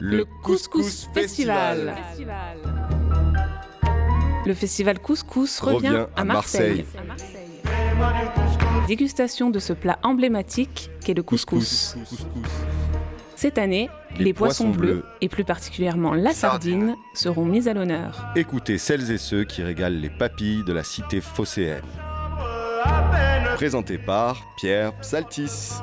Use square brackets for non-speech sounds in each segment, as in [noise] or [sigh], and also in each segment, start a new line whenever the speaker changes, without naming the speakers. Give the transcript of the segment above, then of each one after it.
Le Couscous Festival.
Le festival Couscous revient,
Revient
à
à
Marseille. Dégustation de ce plat emblématique qu'est le couscous. Cette année, les,
Les
poissons,
poissons
bleus,
bleus
et plus particulièrement la sardine, seront mis à l'honneur.
Écoutez celles et ceux qui régalent les papilles de la cité phocéenne. Présenté par Pierre Psaltis.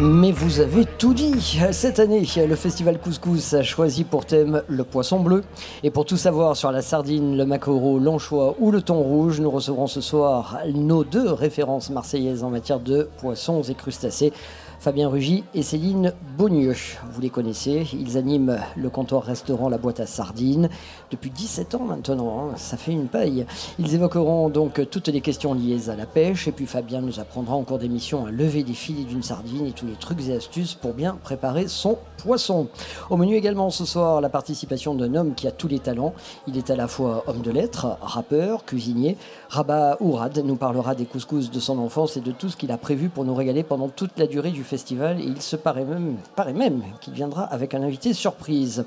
Mais vous avez tout dit. Cette année, le festival Couscous a choisi pour thème le poisson bleu. Et pour tout savoir sur la sardine, le maquereau, l'anchois ou le thon rouge, nous recevrons ce soir nos deux références marseillaises en matière de poissons et crustacés. Fabien Rugy et Céline Beaunieux. Vous les connaissez, ils animent le comptoir restaurant La Boîte à Sardines depuis 17 ans maintenant, hein. ça fait une paille. Ils évoqueront donc toutes les questions liées à la pêche et puis Fabien nous apprendra en cours d'émission à lever des filets d'une sardine et tous les trucs et astuces pour bien préparer son poisson. Au menu également ce soir la participation d'un homme qui a tous les talents. Il est à la fois homme de lettres, rappeur, cuisinier. Rabat Ourad nous parlera des couscous de son enfance et de tout ce qu'il a prévu pour nous régaler pendant toute la durée du festival. Et il se paraît même, paraît même qu'il viendra avec un invité surprise.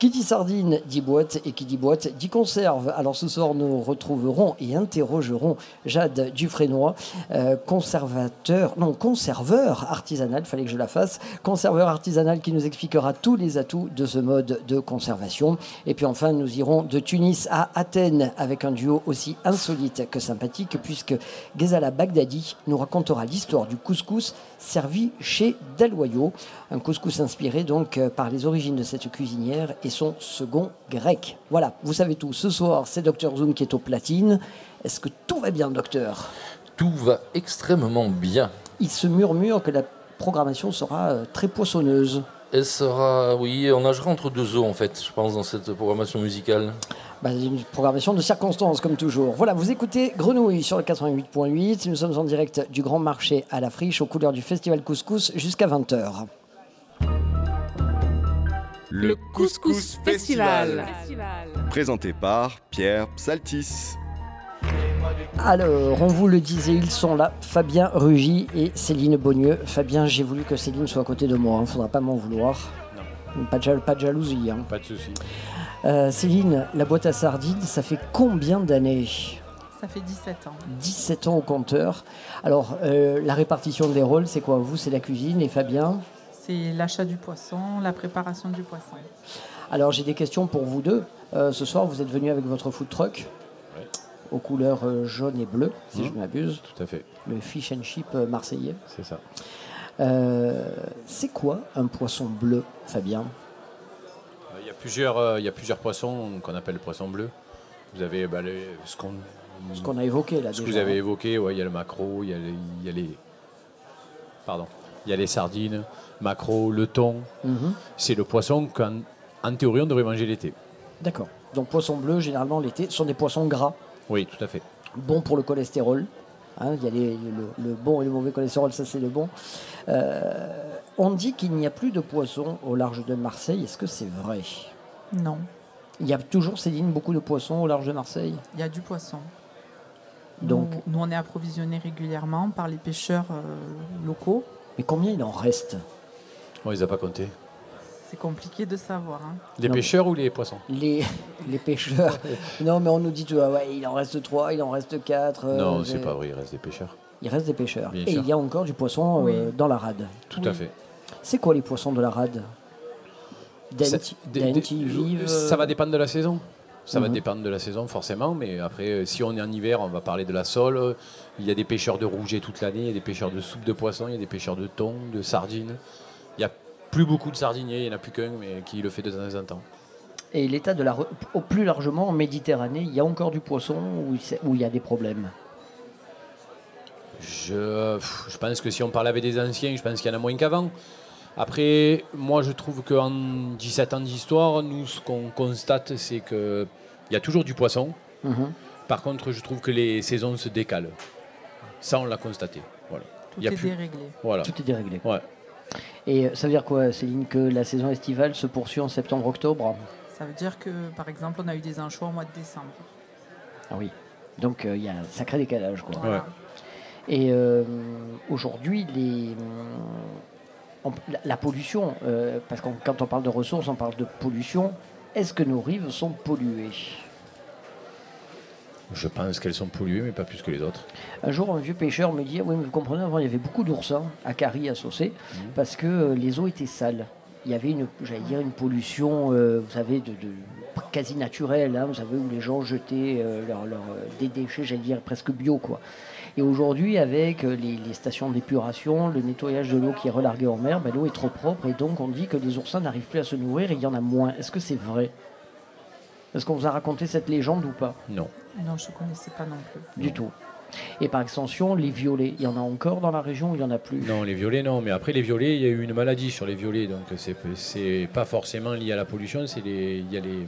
Qui dit sardine dit boîte et qui dit boîte dit conserve. Alors ce soir nous retrouverons et interrogerons Jade Dufresnoy, euh, conservateur, non conserveur artisanal, fallait que je la fasse, conserveur artisanal qui nous expliquera tous les atouts de ce mode de conservation. Et puis enfin nous irons de Tunis à Athènes avec un duo aussi insolite que sympathique puisque Ghezala Bagdadi nous racontera l'histoire du couscous servi chez Dalloyo, un couscous inspiré donc euh, par les origines de cette cuisinière et son second grec. Voilà, vous savez tout. Ce soir, c'est Dr Zoom qui est aux platines. Est-ce que tout va bien, docteur?
Tout va extrêmement bien.
Il se murmure que la programmation sera euh, très poissonneuse.
Elle sera, oui, on nagera entre deux eaux en fait, je pense, dans cette programmation musicale.
Bah, une programmation de circonstances, comme toujours. Voilà, vous écoutez Grenouille sur le 88.8. Nous sommes en direct du Grand Marché à la Friche, aux couleurs du Festival Couscous, jusqu'à 20h.
Le Couscous Festival.
Festival.
Présenté par Pierre Psaltis.
Alors, on vous le disait, ils sont là, Fabien Rugy et Céline Beaunieux. Fabien, j'ai voulu que Céline soit à côté de moi, il ne faudra pas m'en vouloir. Pas de, jal- pas de jalousie. hein.
Pas de souci.
Euh, Céline, la boîte à sardines, ça fait combien d'années?
Ça fait 17 ans.
17 ans au compteur. Alors, euh, la répartition des rôles, c'est quoi? Vous, c'est la cuisine et Fabien?
C'est l'achat du poisson, la préparation du poisson.
Alors, j'ai des questions pour vous deux. Euh, ce soir, vous êtes venus avec votre food truck
Ouais.
aux couleurs euh, jaune et bleu, si
Mhm.
je ne m'abuse.
Tout à fait,
Le fish and chip euh, marseillais.
c'est ça.
Euh, c'est quoi un poisson bleu, Fabien?
Il y a plusieurs, euh, il y a plusieurs poissons qu'on appelle poissons bleus. Vous avez bah, les- ce qu'on
Ce qu'on a évoqué là
ce que vous avez évoqué, ouais, il y a le maquereau, il y a les, il y a les- pardon, il y a les sardines, maquereau, le thon.
Mhm.
C'est le poisson qu'en en théorie on devrait manger l'été.
D'accord. Donc poisson bleu, généralement l'été, ce sont des poissons gras,
Oui, tout à fait.
bons pour le cholestérol. Hein, il y a les- le, le bon et le mauvais cholestérol, ça c'est le bon. Euh, on dit qu'il n'y a plus de poissons au large de Marseille. Est-ce que c'est vrai?
Non,
Il y a toujours, Céline, beaucoup de poissons au large de Marseille?
il y a du poisson.
Donc-
nous, nous, on est approvisionné régulièrement par les pêcheurs euh, locaux.
Mais combien il en reste
On les a pas comptés.
C'est compliqué de savoir. hein.
Les
Non.
pêcheurs ou les poissons
les, les pêcheurs. [laughs] non, mais on nous dit, tu vois, ouais, il en reste 3, il en reste 4.
Non, c'est pas vrai, il reste des pêcheurs.
Il reste des pêcheurs.
Bien
et
sûr.
il y a encore du poisson euh, dans la rade.
Tout
Oui.
à fait.
C'est quoi les poissons de la rade?
Ça-
Dent,
des-
dent,
des-
ils vivent.
Ça va dépendre de la saison. Ça va
Mhm.
dépendre de la saison, forcément. Mais après, euh, si on est en hiver, on va parler de la sole. Il y a des pêcheurs de rouget toute l'année. Il y a des pêcheurs de soupe de poisson. Il y a des pêcheurs de thon, de sardines. Il n'y a plus beaucoup de sardiniers. Il n'y en a plus qu'un, mais qui le fait de temps en temps.
Et l'état de la. Au plus largement, en Méditerranée, il y a encore du poisson où il y a des problèmes?
Je, je pense que si on parle avec des anciens, je pense qu'il y en a moins qu'avant. Après, moi, je trouve qu'en 17 ans d'histoire, nous, ce qu'on constate, c'est qu'il y a toujours du poisson.
Mhm.
Par contre, je trouve que les saisons se décalent. Ça, on l'a constaté. Voilà.
Tout
Il y a
est
plus-
déréglé.
voilà.
Tout est déréglé.
Ouais.
Et euh, ça veut dire quoi, Céline Que la saison estivale se poursuit en septembre-octobre?
Ça veut dire que, par exemple, on a eu des anchois au mois de décembre.
Ah oui. Donc euh, il y a un sacré décalage. Quoi.
Voilà.
Et euh, aujourd'hui, les, la, la pollution, euh, parce que quand on parle de ressources, on parle de pollution. Est-ce que nos rives sont polluées?
Je pense qu'elles sont polluées, mais pas plus que les autres.
Un jour, un vieux pêcheur me dit Oui, mais vous comprenez, avant, il y avait beaucoup d'oursins à Carrie, à Saucé, parce que euh, les eaux étaient sales. Il y avait une, j'allais dire, une pollution, euh, vous savez, de, de- quasi naturelle, hein, vous savez, où les gens jetaient euh, leur- leur, euh, des déchets, j'allais dire, presque bio, quoi. Et aujourd'hui, avec euh, les, les stations d'épuration, le nettoyage de l'eau qui est relarguée en mer, ben, l'eau est trop propre, et donc on dit que les oursins n'arrivent plus à se nourrir et il y en a moins. Est-ce que c'est vrai? Est-ce qu'on vous a raconté cette légende ou pas?
Non.
Non, je ne connaissais pas non plus.
Du tout. Et par extension, les violets, il y en a encore dans la région ou il n'y en a plus?
Non, les violets, non. Mais après, les violets, il y a eu une maladie sur les violets. Donc, c'est, pas forcément lié à la pollution. Les, il, y a les,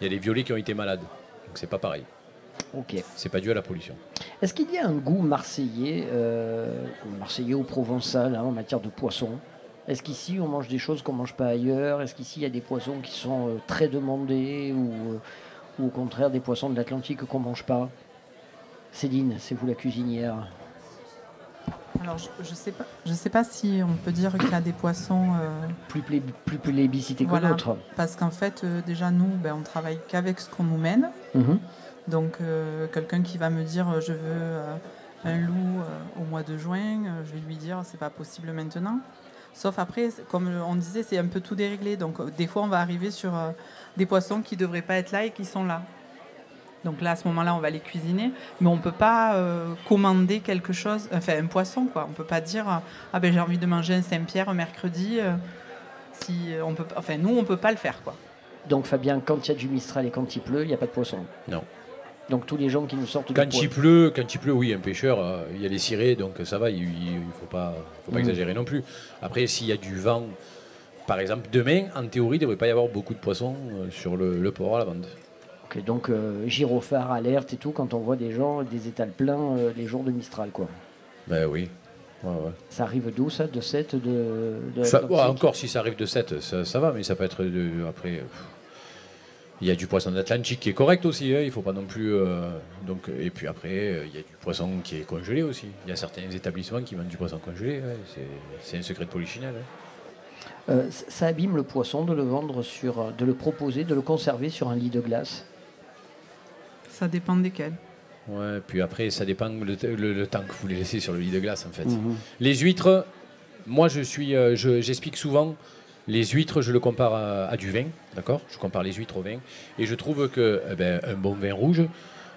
il y a les violets qui ont été malades. Donc, c'est pas pareil.
Ok.
C'est pas dû à la pollution.
Est-ce qu'il y a un goût marseillais, euh, ou marseillais ou provençal hein, en matière de poissons Est-ce qu'ici on mange des choses qu'on ne mange pas ailleurs? Est-ce qu'ici il y a des poissons qui sont euh, très demandés ou, euh, ou au contraire des poissons de l'Atlantique qu'on ne mange pas? Céline, c'est vous la cuisinière.
Alors, je ne sais, pas- je sais pas si on peut dire qu'il y a des poissons. euh,
Plus, plé- plus plébiscité que d'autres.
parce qu'en fait, euh, déjà, nous, ben, on travaille qu'avec ce qu'on nous mène.
Mhm.
Donc, euh, quelqu'un qui va me dire je veux un loup au mois de juin, je vais lui dire c'est pas possible maintenant. Sauf après, comme on disait, c'est un peu tout déréglé. Donc, des fois, on va arriver sur des poissons qui devraient pas être là et qui sont là. Donc là, à ce moment-là, on va les cuisiner, mais on peut pas euh, commander quelque chose, enfin un poisson, quoi. On peut pas dire ah ben j'ai envie de manger un Saint-Pierre mercredi. euh, si euh, on peut, enfin nous, on peut pas le faire, quoi.
Donc Fabien, quand il y a du Mistral et quand il pleut, il n'y a pas de poisson?
Non.
Donc tous les gens qui nous sortent du
Quand
poisson.
il pleut, quand il pleut, oui, un pêcheur, euh, il y a les cirés, donc ça va, il ne faut pas, faut pas
Mhm.
exagérer non plus. Après, s'il y a du vent, par exemple, demain, en théorie, il ne devrait pas y avoir beaucoup de poissons euh, sur le, le port à la vente.
Donc euh, gyrophare, alerte et tout, quand on voit des gens, des étals pleins euh, les jours de Mistral, quoi.
Ben oui. Ouais, ouais.
Ça arrive d'où ça De 7 de, de
Ça-
l'Atlantique
ouais, encore si ça arrive de 7, ça, ça va, mais ça peut être de, après. euh, Il y a du poisson d'Atlantique qui est correct aussi, hein, il faut pas non plus. euh, donc, et puis après, euh, il y a du poisson qui est congelé aussi. Il y a certains établissements qui vendent du poisson congelé, ouais, c'est- un secret de polichinelle. hein.
Euh, ça abîme le poisson de le vendre sur, de le proposer, de le conserver sur un lit de glace.
Ça dépend desquels.
Ouais, puis après, ça dépend le, le- le temps que vous les laissez sur le lit de glace en fait.
Mhm.
Les huîtres, moi je suis, euh, je- j'explique souvent, les huîtres, je le compare à, à du vin, d'accord? Je compare les huîtres au vin, et je trouve que eh ben, un bon vin rouge,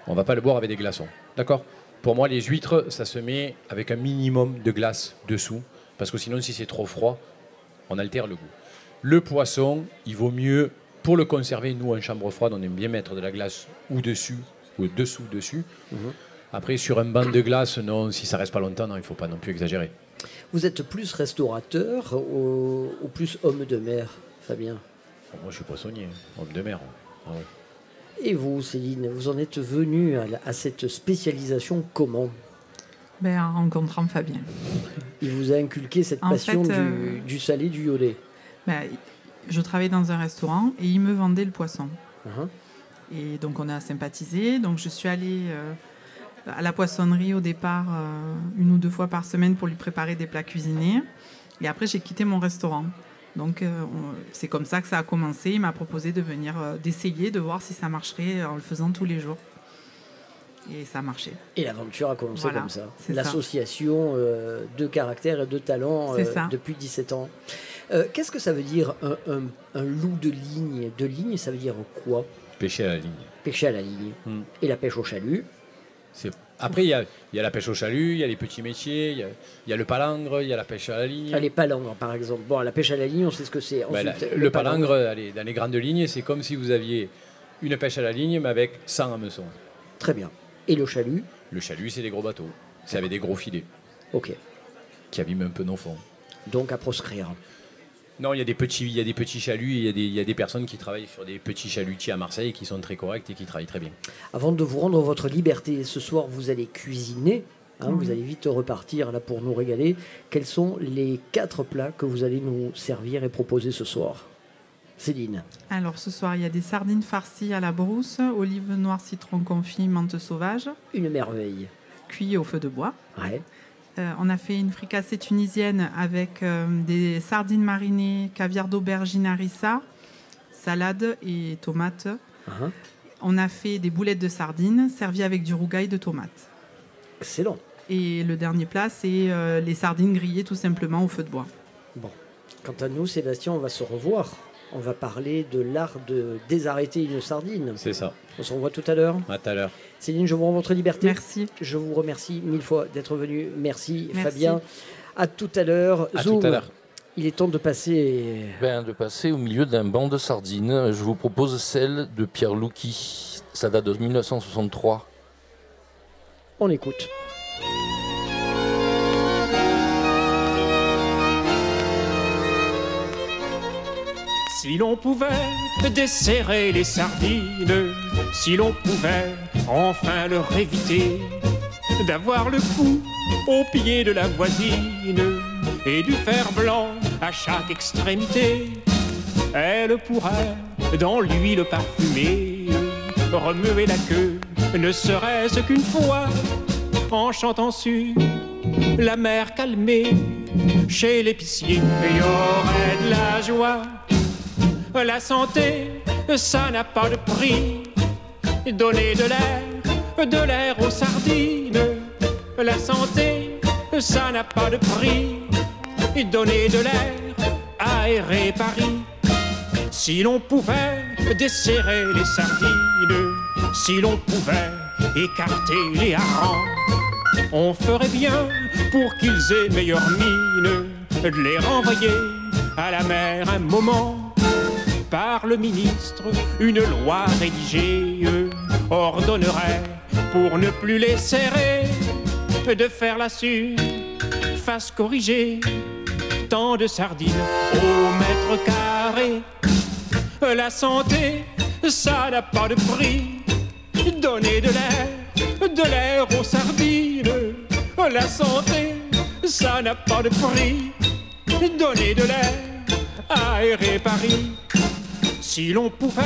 on va pas le boire avec des glaçons, d'accord? Pour moi, les huîtres, ça se met avec un minimum de glace dessous, parce que sinon, si c'est trop froid, on altère le goût. Le poisson, il vaut mieux, pour le conserver, nous en chambre froide, on aime bien mettre de la glace ou dessus, ou dessous, dessus. Après, sur un banc de glace, non, si ça reste pas longtemps, non, il faut pas non plus exagérer.
Vous êtes plus restaurateur ou, ou plus homme de mer, Fabien?
Bon, moi, je suis poissonnier, hein, homme de mer. Ah.
Et vous, Céline, vous en êtes venu à, cette spécialisation comment?
Ben, en rencontrant Fabien.
Il vous a inculqué cette
En
passion
fait,
du,
euh,
du salé, du iodé.
Ben, je travaillais dans un restaurant et il me vendait le poisson.
Mhm.
Et donc on a sympathisé. Donc je suis allée euh, à la poissonnerie au départ euh, une ou deux fois par semaine pour lui préparer des plats cuisinés. Et après j'ai quitté mon restaurant. Donc euh, c'est comme ça que ça a commencé. Il m'a proposé de venir, d'essayer, de voir si ça marcherait en le faisant tous les jours. Et ça a marché.
Et l'aventure a commencé
Voilà,
comme ça. L'association euh, de caractère et de talent euh, depuis 17 ans. Euh, Qu'est-ce que ça veut dire un, un- un loup de ligne? De ligne, ça veut dire quoi?
Pêcher à la ligne.
Pêcher à la ligne.
Hmm.
Et la pêche au chalut.
C'est- Après, il y a, il y a la pêche au chalut, il y a les petits métiers, il y a, il y a le palangre, il y a la pêche à la ligne.
Ah, les palangres, par exemple. Bon, la pêche à la ligne, on sait ce que c'est.
Ben,
Ensuite,
la- le palangre, allez, dans les grandes lignes, c'est comme si vous aviez une pêche à la ligne, mais avec 100 hameçons.
Très bien. Et le chalut
Le chalut, c'est des gros bateaux. C'est avec des gros filets
Ok.
qui abîment un peu nos fonds.
Donc à proscrire.
Non, il y a des petits, il y a des petits chaluts, il y a des, il y a des personnes qui travaillent sur des petits chalutiers à Marseille qui sont très corrects et qui travaillent très bien.
Avant de vous rendre votre liberté, ce soir, vous allez cuisiner. hein. Vous allez vite repartir là pour nous régaler. Quels sont les quatre plats que vous allez nous servir et proposer ce soir? Céline.
Alors ce soir il y a des sardines farcies à la brousse, olives noires, citron confit, menthe sauvage,
Une merveille.
cuit au feu de bois.
Ouais.
Euh, on a fait une fricassée tunisienne avec euh, des sardines marinées, caviar d'aubergine harissa, salade et tomates.
Uh-huh.
On a fait des boulettes de sardines servies avec du rougail de tomates.
Excellent.
Et le dernier plat, c'est euh, les sardines grillées tout simplement au feu de bois.
Quant à nous, Sébastien, on va se revoir. On va parler de l'art de désarrêter une sardine.
C'est ça.
On se revoit tout à l'heure.
À tout à l'heure.
Céline, je vous rends votre liberté.
Merci.
Je vous remercie mille fois d'être venu. Merci,
Merci.
Fabien. À tout à l'heure.
À
Zoom,
tout à l'heure.
Il est temps de passer.
Ben, de passer au milieu d'un banc de sardines. Je vous propose celle de Pierre Louki. Ça date de 1963.
On écoute.
Si l'on pouvait desserrer les sardines, si l'on pouvait enfin leur éviter d'avoir le cou au pied de la voisine et du fer blanc à chaque extrémité, elle pourrait dans l'huile parfumée remuer la queue, ne serait-ce qu'une fois en chantant sur la mer calmée chez l'épicier. Il y aurait de la joie la santé, ça n'a pas de prix. Donner de l'air, de l'air aux sardines. La santé, ça n'a pas de prix. Donner de l'air, aérer Paris. Si l'on pouvait desserrer les sardines, si l'on pouvait écarter les harengs, on ferait bien pour qu'ils aient meilleure mine de les renvoyer à la mer un moment par le ministre, une loi rédigée ordonnerait, pour ne plus les serrer, de faire la surface corrigée. Tant de sardines au mètre carré. La santé, ça n'a pas de prix. Donner de l'air, de l'air aux sardines. La santé, ça n'a pas de prix. Donner de l'air, aérer Paris. Si l'on pouvait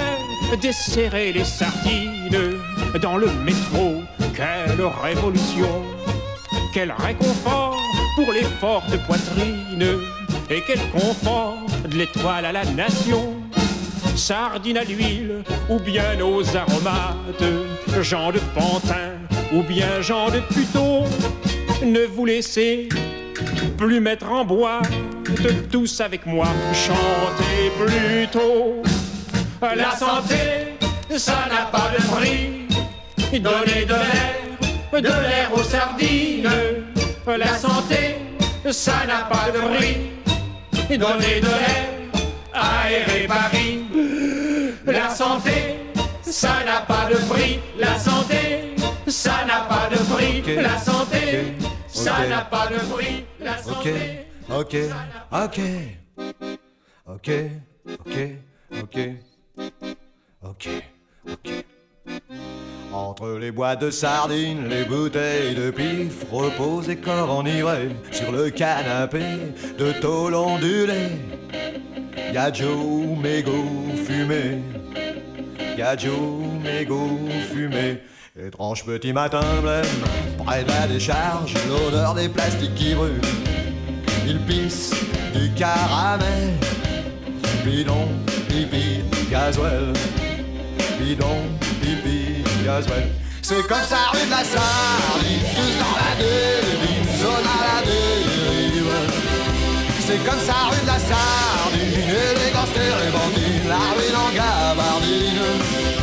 desserrer les sardines dans le métro, quelle révolution, quel réconfort pour les fortes poitrines et quel confort de l'étoile à la nation. Sardines à l'huile ou bien aux aromates, Jean de Pantin ou bien Jean de Puteaux, ne vous laissez plus mettre en boîte, tous avec moi, chantez plutôt. La santé, ça n'a pas de prix. Donnez de l'air, de l'air aux sardines. La santé, ça n'a pas de prix. Donnez de l'air, aérer Paris. La santé, ça n'a pas de prix. La santé, ça n'a pas de prix. La santé, ça n'a pas de prix. La santé.
ok, ok, ok, ok, ok, ok, ok. Entre les boîtes de sardines, les bouteilles de pif reposent et corps enivrés sur le canapé de tôle ondulé. Y'a Joe mégot fumé, y'a Joe mégot fumé. Étrange petit matin blême, près de la décharge, l'odeur des plastiques qui brûlent. Il pisse du caramel, bidon, pipi, gasoil, bidon, pipi, gasoil. C'est comme ça rue de la sardine, tous dans la dérive, zone à la dérive. C'est comme ça rue de la sardine, gangsters et bandits, la ruine en gabardine.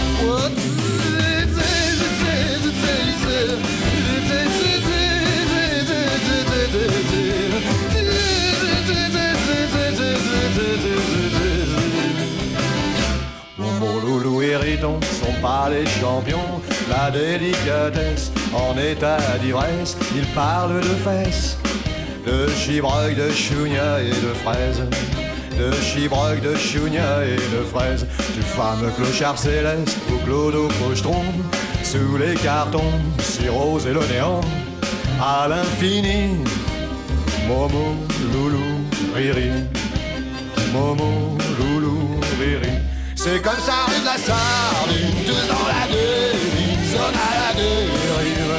Riton sont pas les champions, la délicatesse en état d'ivresse, ils parlent de fesses, de chibreuil, de chounia et de fraises, de chibreuil, de chounia et de fraises, du fameux clochard céleste au clodo pochetron, sous les cartons, si rose et le néant, à l'infini, Momo, loulou, riri, Momo, loulou, riri. C'est comme ça, rue de la sardine, tous dans la dérive, zone à la dérive.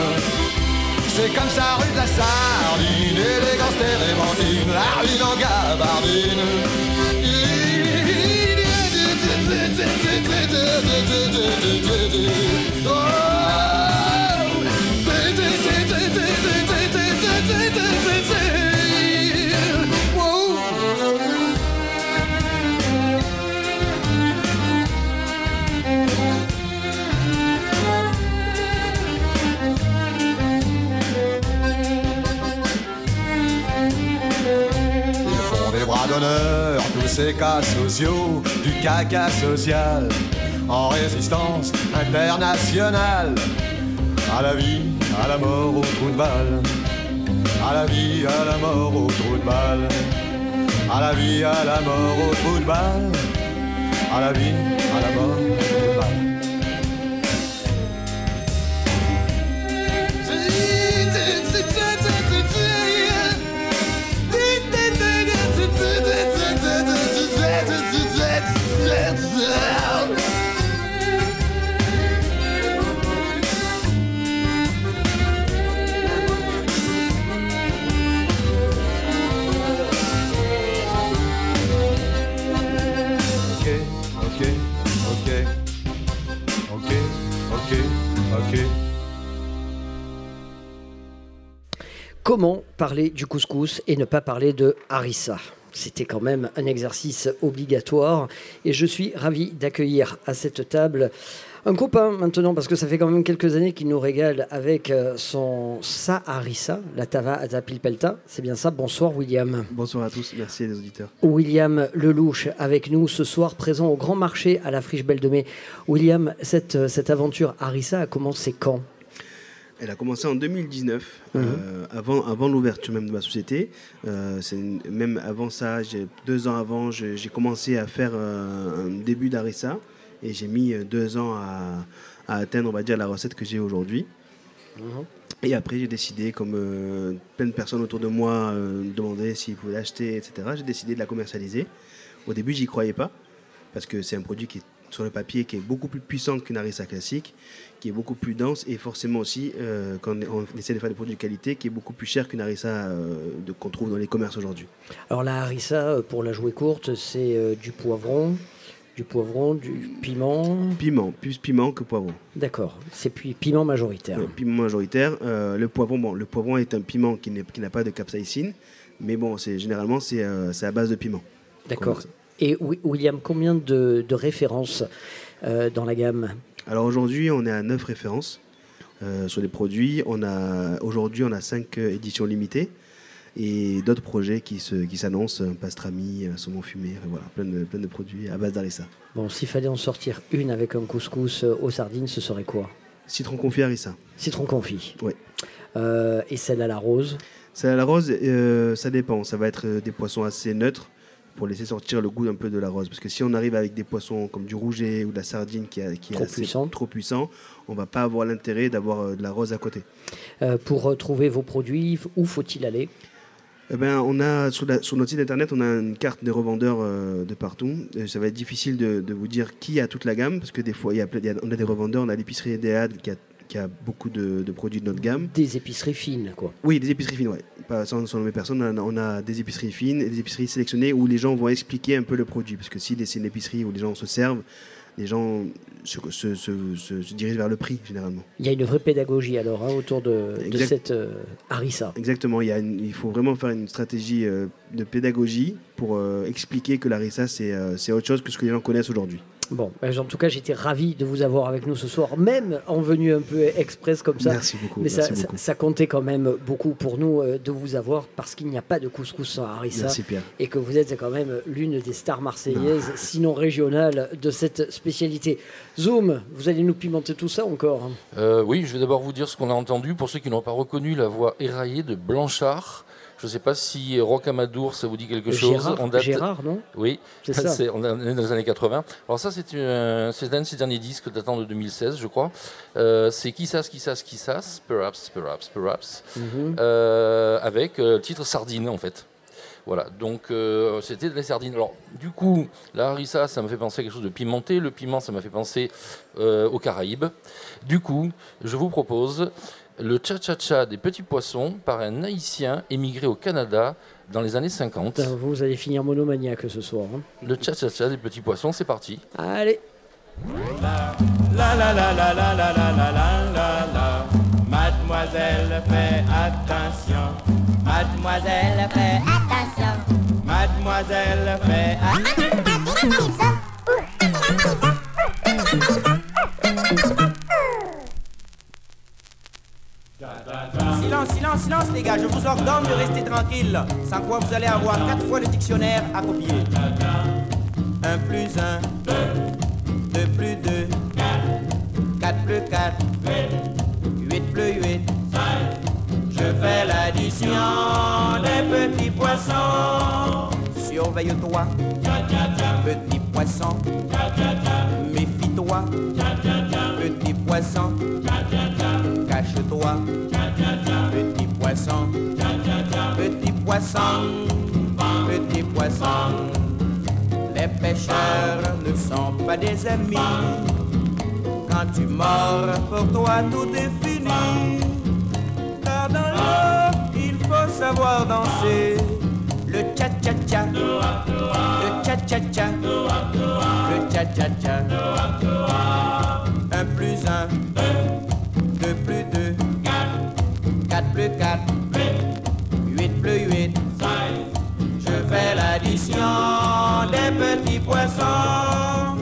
c'est comme ça rue de la Sardine, élégance térébenthine, la rue dans Gabardine. Cas sociaux, du caca social, en résistance internationale. À la vie, à la mort, au trou de balle. À la vie, à la mort, au trou de balle. À la vie, à la mort, au trou de balle. À la vie, à la mort,
Comment parler du couscous et ne pas parler de harissa? C'était quand même un exercice obligatoire et je suis ravi d'accueillir à cette table un copain maintenant parce que ça fait quand même quelques années qu'il nous régale avec euh, son sa harissa, la tava atapilpelta. C'est bien ça. Bonsoir William.
Bonsoir à tous, merci les auditeurs.
William Lelouch avec nous ce soir, présent au Grand Marché à la Friche Belle de Mai. William, cette, euh, cette aventure harissa a commencé quand?
Elle a commencé en 2019, euh, avant, avant l'ouverture même de ma société. Euh, une- même avant ça, deux ans avant, j'ai commencé à faire euh, un début d'Arissa et j'ai mis deux ans à, à atteindre, on va dire, la recette que j'ai aujourd'hui. Et après, j'ai décidé, comme plein de personnes autour de moi me demandaient s'ils pouvaient l'acheter, etc., j'ai décidé de la commercialiser. Au début, j'y croyais pas, parce que c'est un produit qui est sur le papier qui est beaucoup plus puissant qu'une harissa classique, qui est beaucoup plus dense et forcément aussi, euh, quand on essaie de faire des produits de qualité, qui est beaucoup plus cher qu'une harissa euh, qu'on trouve dans les commerces aujourd'hui.
Alors la harissa, euh, pour la jouer courte, c'est euh, du poivron, du poivron, du piment.
Piment, plus piment que poivron.
D'accord, c'est puis piment majoritaire.
Le piment majoritaire. Le poivron, bon, le poivron est un piment qui n'a pas de capsaïcine, mais bon, c'est généralement c'est à base de piment.
D'accord. Et Wi- William, combien de, de références dans la gamme?
Alors aujourd'hui, on est à 9 références euh, sur les produits. On a aujourd'hui, on a 5 éditions limitées et d'autres projets qui se qui s'annoncent, euh, pastrami, euh, saumon fumé, voilà, plein de plein de produits à base d'harissa.
Bon, s'il fallait en sortir une avec un couscous aux sardines, ce serait quoi?
Citron confit harissa.
Citron confit.
Oui.
Euh, et celle à la rose?
Ça, la rose, euh, ça dépend. Ça va être des poissons assez neutres pour laisser sortir le goût un peu de la rose. Parce que si on arrive avec des poissons comme du rouget ou de la sardine qui, a- qui
Trop
est assez-
puissant.
trop puissant, on va pas avoir l'intérêt d'avoir euh, de la rose à côté.
Euh, pour retrouver vos produits, où faut-il aller?
Eh ben, on a sur, la- sur notre site internet, on a une carte des revendeurs euh, de partout. Et ça va être difficile de, de vous dire qui a toute la gamme parce que des fois, il y a, on a des revendeurs, on a l'épicerie Edéad qui a, qui a beaucoup de, de produits de notre gamme.
Des épiceries fines, quoi.
Oui, des épiceries fines, ouais. Pas sans, sans nommer personne, on a, on a des épiceries fines et des épiceries sélectionnées où les gens vont expliquer un peu le produit. Parce que si c'est une épicerie où les gens se servent, les gens se, se- se- se- se dirigent vers le prix généralement.
Il y a une vraie pédagogie alors hein, autour de, de cette euh, harissa.
Exactement, il, y a une- il faut vraiment faire une stratégie euh, de pédagogie pour euh, expliquer que euh, c'est autre chose que ce que les gens connaissent aujourd'hui.
Bon, ben, en tout cas, j'étais ravi de vous avoir avec nous ce soir, même en venue un peu express comme ça.
Merci beaucoup.
Mais ça,
merci
ça,
beaucoup.
ça comptait quand même beaucoup pour nous euh, de vous avoir parce qu'il n'y a pas de couscous sans harissa
Merci Pierre.
et que vous êtes quand même l'une des stars marseillaises, sinon régionales, de cette spécialité. Zoom, vous allez nous pimenter tout ça encore hein?
Euh, oui, je vais d'abord vous dire ce qu'on a entendu. Pour ceux qui n'ont pas reconnu la voix éraillée de Blanchard, je ne sais pas si Rocamadour, ça vous dit quelque chose. On date-
Gérard, non?
Oui,
C'est ça. [laughs]
on est dans les années 80. Alors ça, c'est c'est un de ses derniers disques datant de 2016, je crois. Euh, c'est Qui sas, qui sas, qui sas, perhaps, perhaps, perhaps,
Mhm.
euh, avec euh, le titre Sardine, en fait. Voilà, donc euh, c'était les sardines. Alors, du coup, la harissa, ça me fait penser à quelque chose de pimenté. Le piment, ça m'a fait penser euh, aux Caraïbes. Du coup, je vous propose le cha-cha-cha des petits poissons par un haïtien émigré au Canada dans les années 50.
Putain, Vous allez finir monomaniaque ce soir. hein.
Le cha-cha-cha des petits poissons, c'est parti.
Allez.
La la la la la la la la la la la Mademoiselle fait attention Mademoiselle fait attention Mademoiselle fait attention
Silence, silence, silence les gars, je vous ordonne de rester tranquille, sans quoi vous allez avoir quatre fois le dictionnaire à copier. 1 plus 1, 2 plus 2, 4 plus 4, 8 plus 8. Je fais l'addition des petits poissons. Surveille-toi, petit poisson. Méfie-toi, petit poisson. Petit poisson. Petit poisson, petit poisson. Les pêcheurs ne sont pas des amis. Quand tu mords, pour toi tout est fini. Car dans l'eau, il faut savoir danser. Le cha-cha-cha, le cha-cha-cha, le cha-cha-cha. Un plus un, deux plus plus 4. 8. 8 plus 8. 16. Je fais l'addition des petits poissons.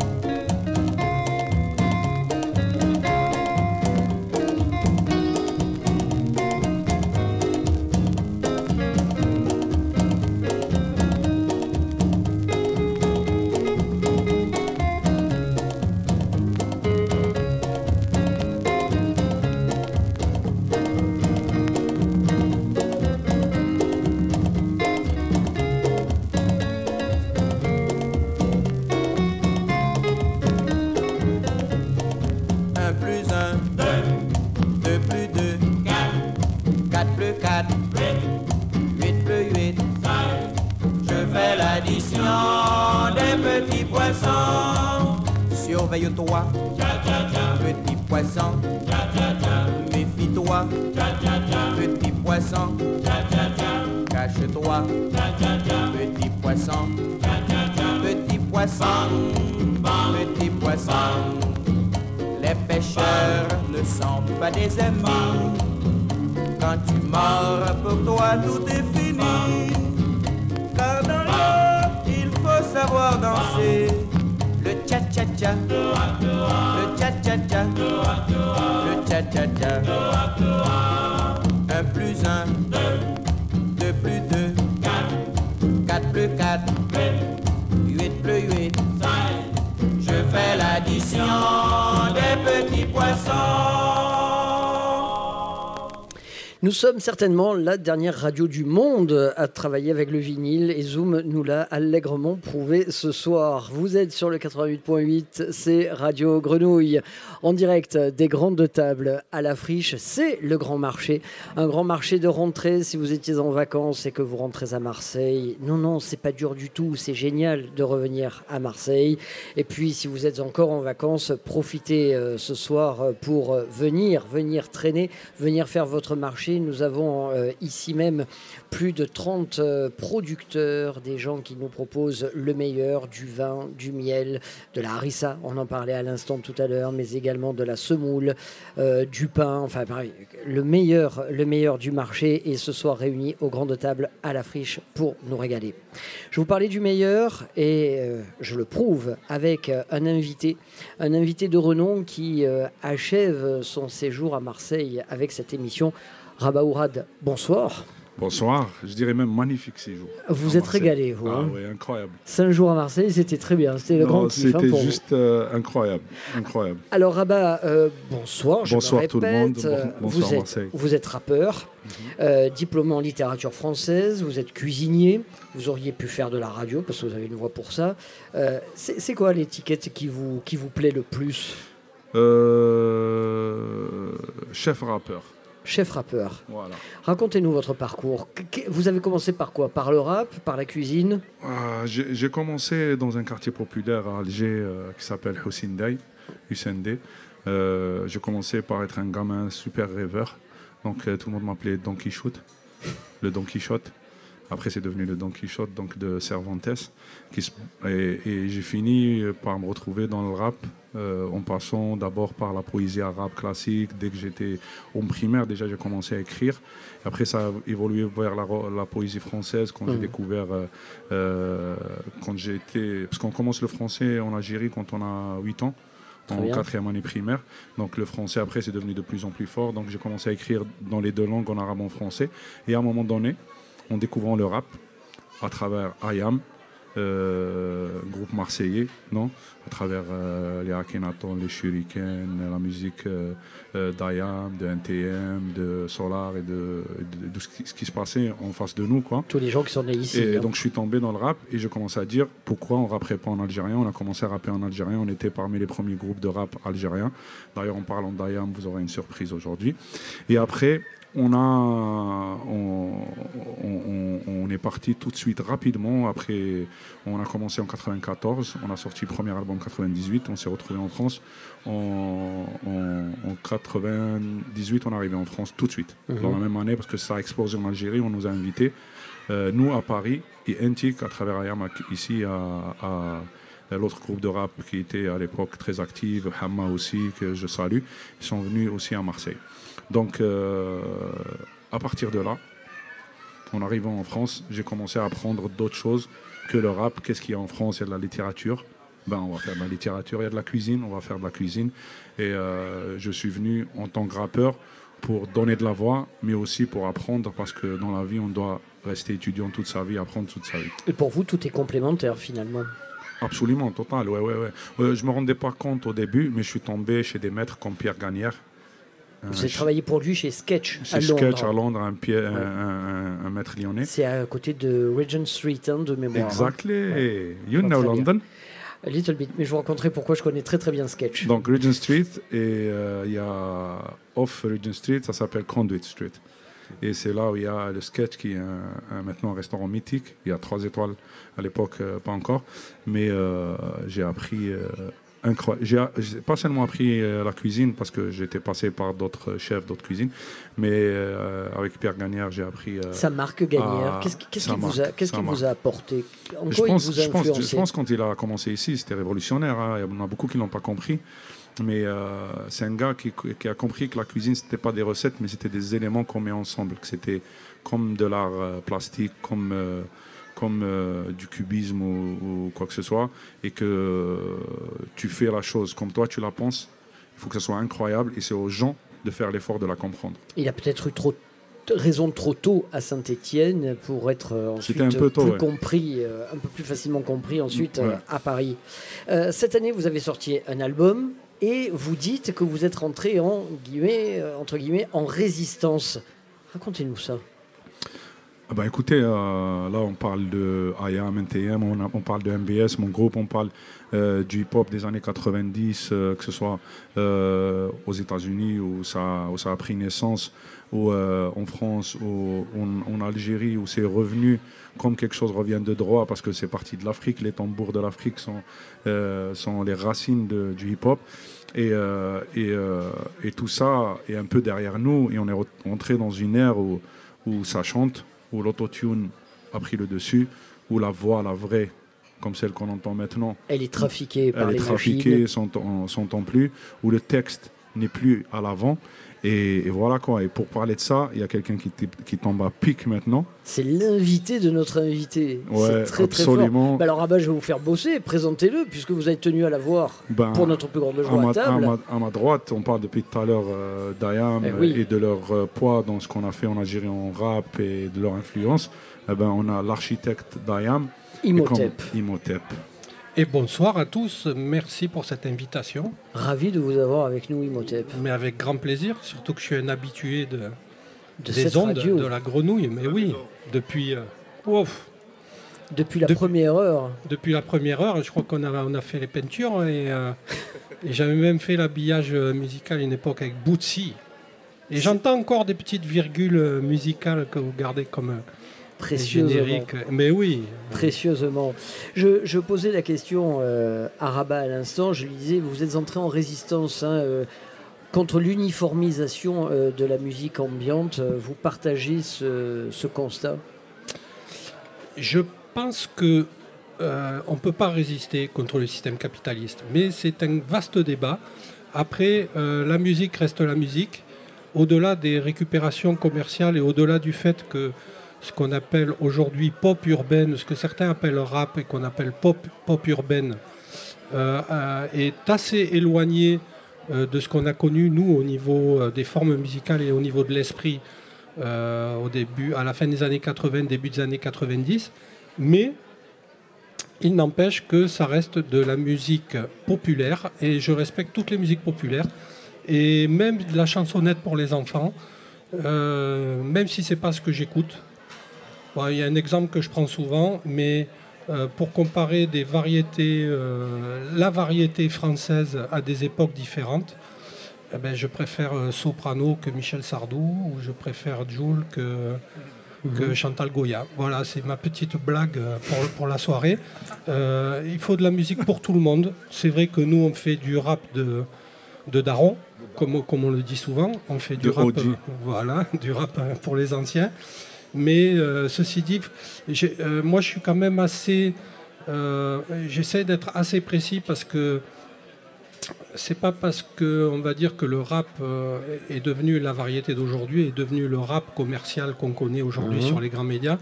Sommes certainement la dernière radio du monde à travailler avec le vinyle et Zoom nous l'a allègrement prouvé ce soir. Vous êtes sur le 88.8, c'est Radio Grenouille. En direct des grandes tables à la friche, c'est le grand marché. Un grand marché de rentrée si vous étiez en vacances et que vous rentrez à Marseille. Non, non, c'est pas dur du tout, c'est génial de revenir à Marseille. Et puis si vous êtes encore en vacances, profitez euh, ce soir euh, pour euh, venir, venir traîner, venir faire votre marché. Nous avons euh, ici même plus de 30 euh, producteurs, des gens qui nous proposent le meilleur, du vin, du miel, de la harissa, on en parlait à l'instant tout à l'heure, mais également de la semoule, euh, du pain, enfin le meilleur, le meilleur du marché et ce soir réunis aux grandes tables à la friche pour nous régaler. Je vous parlais du meilleur et je le prouve avec un invité, un invité de renom qui achève son séjour à Marseille avec cette émission. Rabat Ourad, bonsoir.
Bonsoir, je dirais même magnifique séjour.
Vous êtes
Marseille.
régalé, vous.
Ah
hein.
oui, incroyable.
Cinq jours à Marseille, c'était très bien. C'était le
Non,
grand kiff hein,
C'était juste euh, incroyable, incroyable.
Alors Rabat, euh, bonsoir. je me
Bonsoir tout le monde. Bon- bonsoir
vous, êtes,
Marseille. Mhm.
vous êtes rappeur, euh, diplômé en littérature française, vous êtes cuisinier, vous auriez pu faire de la radio parce que vous avez une voix pour ça. C'est quoi l'étiquette qui vous, qui vous plaît le plus?
Chef rappeur.
Chef rappeur.
Voilà.
Racontez-nous votre parcours. Vous avez commencé par quoi? Par le rap Par la cuisine?
Ah, J'ai commencé dans un quartier populaire à Alger euh, qui s'appelle Hussein Day. Hussein. Euh, J'ai commencé par être un gamin super rêveur. Donc euh, tout le monde m'appelait Don Quichotte, le Don Quichotte. Après, c'est devenu le Don Quichotte donc de Cervantes. Qui et et j'ai fini par me retrouver dans le rap euh, en passant d'abord par la poésie arabe classique. Dès que j'étais au primaire, déjà, j'ai commencé à écrire. Après, ça a évolué vers la, poésie française quand j'ai
Mhm.
découvert, euh, euh, quand j'ai. Parce qu'on commence le français en Algérie quand on a 8 ans, en quatrième année primaire. Donc le français, après, c'est devenu de plus en plus fort. Donc j'ai commencé à écrire dans les deux langues, en arabe et en français. Et à un moment donné, en découvrant le rap, à travers IAM, euh, groupe marseillais, non? À travers euh, les Akhenaton, les Shuriken, la musique euh, euh, d'IAM, de NTM, de Solar et de, de- de ce, qui, ce qui se passait en face de nous. Quoi.
Tous les gens qui sont nés ici.
Et
hein.
donc je suis tombé dans le rap et j'ai commencé à dire pourquoi on rapperait pas en algérien. On a commencé à rapper en algérien. On était parmi les premiers groupes de rap algériens. D'ailleurs, en parlant d'IAM, vous aurez une surprise aujourd'hui. Et après, on a, on, on- est parti tout de suite rapidement. Après, on a commencé en 94. On a sorti le premier album en 98. On s'est retrouvé en France. En, en- en 98, on est arrivé en France tout de suite.
Mhm.
Dans la même année, parce que ça a explosé en Algérie. On nous a invités. Euh, nous à Paris et Antique à travers à- ici à, à- à l'autre groupe de rap qui était à l'époque très active, Hamma aussi, que je salue, ils sont venus aussi à Marseille. Donc euh, à partir de là, en arrivant en France, j'ai commencé à apprendre d'autres choses que le rap. Qu'est-ce qu'il y a en France Il y a de la littérature. Ben, on va faire de la littérature, il y a de la cuisine, on va faire de la cuisine. Et euh, je suis venu en tant que rappeur pour donner de la voix, mais aussi pour apprendre, parce que dans la vie, on doit rester étudiant toute sa vie, apprendre toute sa vie.
Et pour vous, tout est complémentaire finalement.
Absolument, total, ouais, ouais, ouais. Euh, je me rendais pas compte au début, mais je suis tombé chez des maîtres comme Pierre Gagnère.
Vous
Un
avez travaillé pour lui chez Sketch à Londres.
Sketch à Londres, un, Pierre- un- un- un- un maître lyonnais.
C'est à côté de Regent Street, hein, de mémoire. hein.
Exactly. You
Pas
know
bien.
London.
A little bit, mais je vous raconterai pourquoi je connais très très bien Sketch.
Donc Regent Street et euh, il y a off Regent Street, ça s'appelle Conduit Street. Et c'est là où il y a le sketch qui est un- un- maintenant un restaurant mythique. Il y a trois étoiles à l'époque, euh, pas encore. Mais euh, j'ai appris euh, incroyable. J'ai pas seulement appris euh, la cuisine parce que j'étais passé par d'autres chefs, d'autres cuisines, mais euh, avec Pierre Gagnère, j'ai appris. euh,
Sa marque Gagnère, qu'est-ce qui,
sa
qui vous, a, qui vous apporté? En
je
quoi
pense,
il vous a
je, pense, je pense quand il a commencé ici, c'était révolutionnaire. hein. Il y en a beaucoup qui l'ont pas compris. Mais euh, c'est un gars qui, qui a compris que la cuisine, c'était pas des recettes, mais c'était des éléments qu'on met ensemble. Que c'était comme de l'art euh, plastique, comme, euh, comme euh, du cubisme ou, ou quoi que ce soit. Et que euh, tu fais la chose comme toi, tu la penses. Il faut que ce soit incroyable. Et c'est aux gens de faire l'effort de la comprendre.
Il a peut-être eu trop raison trop tôt à Saint-Étienne pour être euh, ensuite
un peu tôt,
plus
ouais.
compris, un peu plus facilement compris ensuite
Ouais.
à Paris. Cette année, vous avez sorti un album et vous dites que vous êtes rentré en guillemets, entre guillemets, en résistance. Racontez-nous ça.
Ah bah écoutez, euh, là on parle de IAM, NTM, on, parle de MBS, mon groupe, on parle euh, du hip-hop des années 90, euh, que ce soit aux États-Unis où ça, a pris naissance, ou en France, ou en, Algérie où c'est revenu comme quelque chose revient de droit parce que c'est parti de l'Afrique, les tambours de l'Afrique sont, les racines du hip-hop. Et, tout ça est un peu derrière nous et on est re- rentré dans une ère où ça chante, où l'autotune a pris le dessus, où la voix, la vraie, comme celle qu'on entend maintenant,
Elle est trafiquée par
elle
les
est trafiquée, s'entend plus, où le texte n'est plus à l'avant. Et, et voilà quoi. Et pour parler de ça, il y a quelqu'un qui, qui tombe à pic maintenant.
C'est l'invité de notre invité.
Ouais,
c'est très très
absolument.
fort. Bah alors Rabat, je vais vous faire bosser. Présentez-le puisque vous êtes tenu à la voir
Ben,
pour notre plus grande
à
joie
ma,
à
à
table.
ma- à ma droite, on parle depuis tout à l'heure euh, d'Ayam
Eh oui.
et de leur euh, poids dans ce qu'on a fait en Algérie en rap et de leur influence. Eh ben, on a l'architecte d'Ayam.
Imhotep.
Imhotep.
Et bonsoir à tous, merci pour cette invitation.
Ravi de vous avoir avec nous, Imhotep.
Mais avec grand plaisir, surtout que je suis un habitué de,
De
des ondes,
radio.
de la grenouille. Mais oui, depuis, euh, ouf,
Depuis la première heure.
depuis la première heure, je crois qu'on a, on a fait les peintures et, euh, [laughs] et j'avais même fait l'habillage euh, musical à une époque avec Bootsy. Et j'entends encore des petites virgules musicales que vous gardez comme
Précieusement.
Mais oui,
Précieusement. Je, je posais la question euh, à Rabat à l'instant. Je lui disais, vous êtes entré en résistance. hein, euh, contre l'uniformisation euh, de la musique ambiante. Vous partagez ce, ce constat?
Je pense que on ne peut pas résister contre le système capitaliste, mais c'est un vaste débat. Après, la musique reste la musique. Au-delà des récupérations commerciales et au-delà du fait que ce qu'on appelle aujourd'hui pop urbaine, ce que certains appellent rap et qu'on appelle pop, pop urbaine, euh, euh, est assez éloigné euh, de ce qu'on a connu, nous, au niveau des formes musicales et au niveau de l'esprit au début, à la fin des années 80, début des années 90. Mais il n'empêche que ça reste de la musique populaire et je respecte toutes les musiques populaires et même de la chansonnette pour les enfants, même si c'est pas ce que j'écoute. Bon, Il y a un exemple que je prends souvent, mais euh, pour comparer des variétés, euh, la variété française à des époques différentes, eh ben, je préfère euh, Soprano que Michel Sardou, ou je préfère Jules que, que
Mhm.
Chantal Goya. Voilà, c'est ma petite blague pour, pour la soirée. Euh, il faut de la musique pour tout le monde. C'est vrai que nous, on fait du rap de, de daron, comme, comme on le dit souvent. On fait du
De
rap, voilà, [laughs] du rap pour les anciens. Mais euh, ceci dit, euh, moi je suis quand même assez. euh, J'essaie d'être assez précis parce que c'est pas parce que on va dire que le rap euh, est devenu la variété d'aujourd'hui, est devenu le rap commercial qu'on connaît aujourd'hui
Mhm.
sur les grands médias.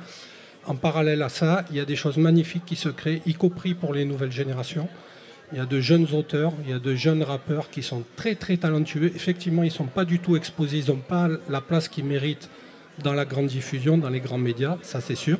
En parallèle à ça, il y a des choses magnifiques qui se créent, y compris pour les nouvelles générations. Il y a de jeunes auteurs, il y a de jeunes rappeurs qui sont très très talentueux. Effectivement, ils ne sont pas du tout exposés, ils n'ont pas la place qu'ils méritent dans la grande diffusion, dans les grands médias, ça c'est sûr.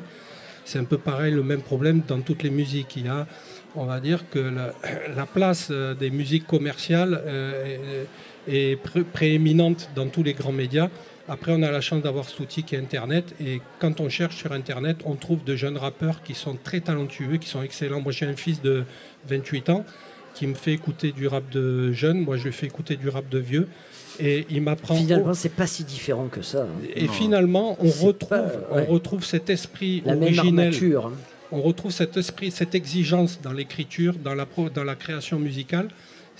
C'est un peu pareil, le même problème dans toutes les musiques. Il y a, on va dire que la, [coughs] la place euh, des musiques commerciales euh, est, est pré- prééminente dans tous les grands médias. Après, on a la chance d'avoir cet outil qui est Internet. Et quand on cherche sur Internet, on trouve de jeunes rappeurs qui sont très talentueux, qui sont excellents. Moi, j'ai un fils de 28 ans qui me fait écouter du rap de jeunes. Moi, je lui fais écouter du rap de vieux. Et il m'apprend.
Finalement, c'est pas si différent que ça. hein.
Et finalement, on retrouve,
pas- ouais.
on retrouve cet esprit
La même
originel.
armature, hein.
On retrouve cet esprit, cette exigence dans l'écriture, dans la, pro- dans la création musicale.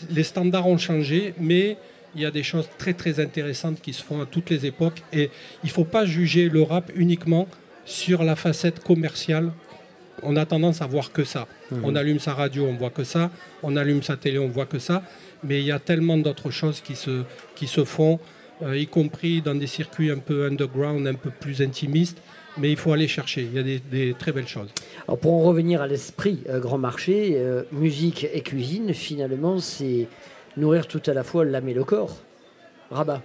Les standards ont changé, mais il y a des choses très très intéressantes qui se font à toutes les époques. Et il ne faut pas juger le rap uniquement sur la facette commerciale. On a tendance à voir que ça.
Mhm.
On allume sa radio, on voit que ça. On allume sa télé, on voit que ça. Mais il y a tellement d'autres choses qui se, qui se font, euh, y compris dans des circuits un peu underground, un peu plus intimistes. Mais il faut aller chercher. Il y a des, des très belles choses.
Alors pour en revenir à l'esprit euh, grand marché, euh, musique et cuisine, finalement, c'est nourrir tout à la fois l'âme et le corps. Rabat.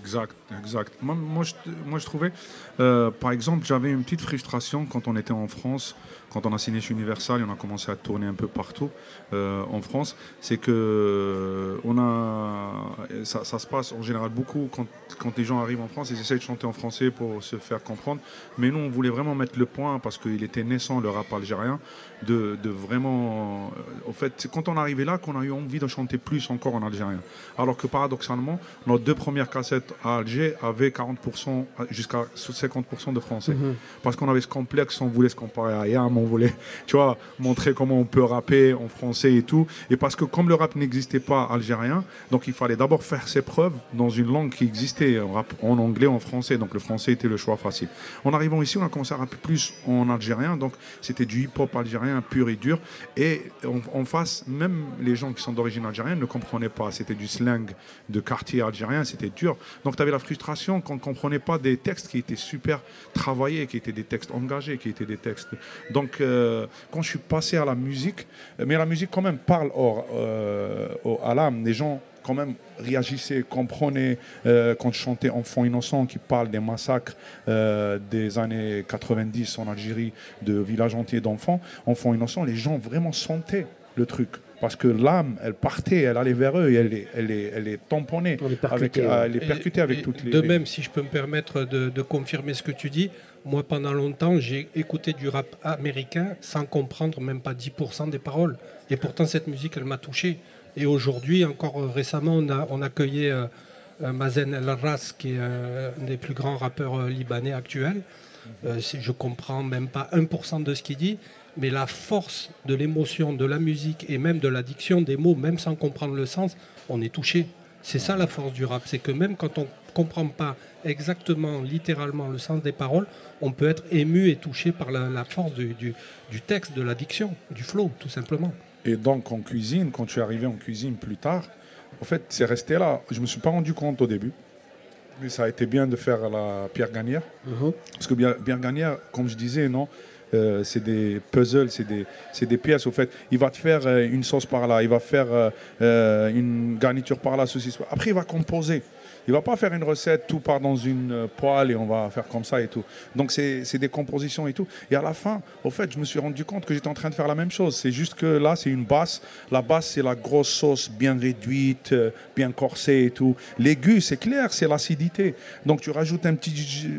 Exact, exact. Moi, moi, je, trouvais, euh, par exemple, j'avais une petite frustration quand on était en France, quand on a signé chez Universal et on a commencé à tourner un peu partout euh, en France. C'est que euh, on a, ça, se passe en général beaucoup quand, quand les gens arrivent en France, ils essayent de chanter en français pour se faire comprendre. Mais nous, on voulait vraiment mettre le point parce qu'il était naissant le rap algérien, de, de vraiment. au fait, c'est quand on est arrivé là qu'on a eu envie de chanter plus encore en algérien. Alors que paradoxalement, nos deux premières cassettes à Alger avaient 40% jusqu'à 50% de français.
Mhm.
Parce qu'on avait ce complexe, on voulait se comparer à Yam, on voulait, [laughs] tu vois, montrer comment on peut rapper en français et tout. Et parce que comme le rap n'existait pas algérien, donc il fallait d'abord faire ses preuves dans une langue qui existait, en, rap, en anglais, en français. Donc le français était le choix facile. En arrivant ici, on a commencé à rapper plus en algérien, donc c'était du hip-hop algérien pur et dur. Et en, en face, même les gens qui sont d'origine algérienne ne comprenaient pas. C'était du slang de quartier algérien, c'était dur. Donc tu avais la qu'on ne comprenait pas des textes qui étaient super travaillés, qui étaient des textes engagés, qui étaient des textes. Donc euh, quand je suis passé à la musique, mais la musique quand même parle au- euh, à l'âme. Les gens quand même réagissaient, comprenaient euh, quand je chantais Enfant innocent qui parle des massacres euh, des années 90 en Algérie, de villages entiers d'enfants. Enfant innocent, les gens vraiment sentaient le truc. Parce que l'âme, elle partait, elle allait vers eux et elle est, elle est, elle est tamponnée. elle est percutée avec
Et
toutes les.
De même, si je peux me permettre de, de confirmer ce que tu dis, moi pendant longtemps j'ai écouté du rap américain sans comprendre même pas 10% des paroles. Et pourtant cette musique elle m'a touché. Et aujourd'hui, encore euh, récemment, on a, on accueillait euh, euh, Mazen El Ras, qui est euh, un des plus grands rappeurs euh, libanais actuels. Euh, je comprends même pas 1% de ce qu'il dit, mais la force de l'émotion, de la musique et même de la diction des mots, même sans comprendre le sens, on est touché. C'est ça la force du rap, c'est que même quand on comprend pas exactement, littéralement le sens des paroles, on peut être ému et touché par la, la force du, du- du texte, de la diction, du flow, tout simplement.
Et donc en cuisine, quand je suis arrivé en cuisine plus tard, en fait, c'est resté là. Je me suis pas rendu compte au début. Mais ça a été bien de faire la pierre gagnère. Parce que bien, pierre gagnère, comme je disais, non, euh, c'est des puzzles, c'est des, des pièces. Au fait, il va te faire euh, une sauce par là, il va faire euh, une garniture par là, ceci. cela. Après, il va composer. Il va pas faire une recette, tout part dans une euh, poêle et on va faire comme ça et tout. Donc c'est des compositions et tout. Et à la fin, au fait, je me suis rendu compte que j'étais en train de faire la même chose. C'est juste que là, c'est une basse. La basse, c'est la grosse sauce bien réduite, euh, bien corsée et tout. L'aigu, c'est clair, c'est l'acidité. Donc tu rajoutes un petit j-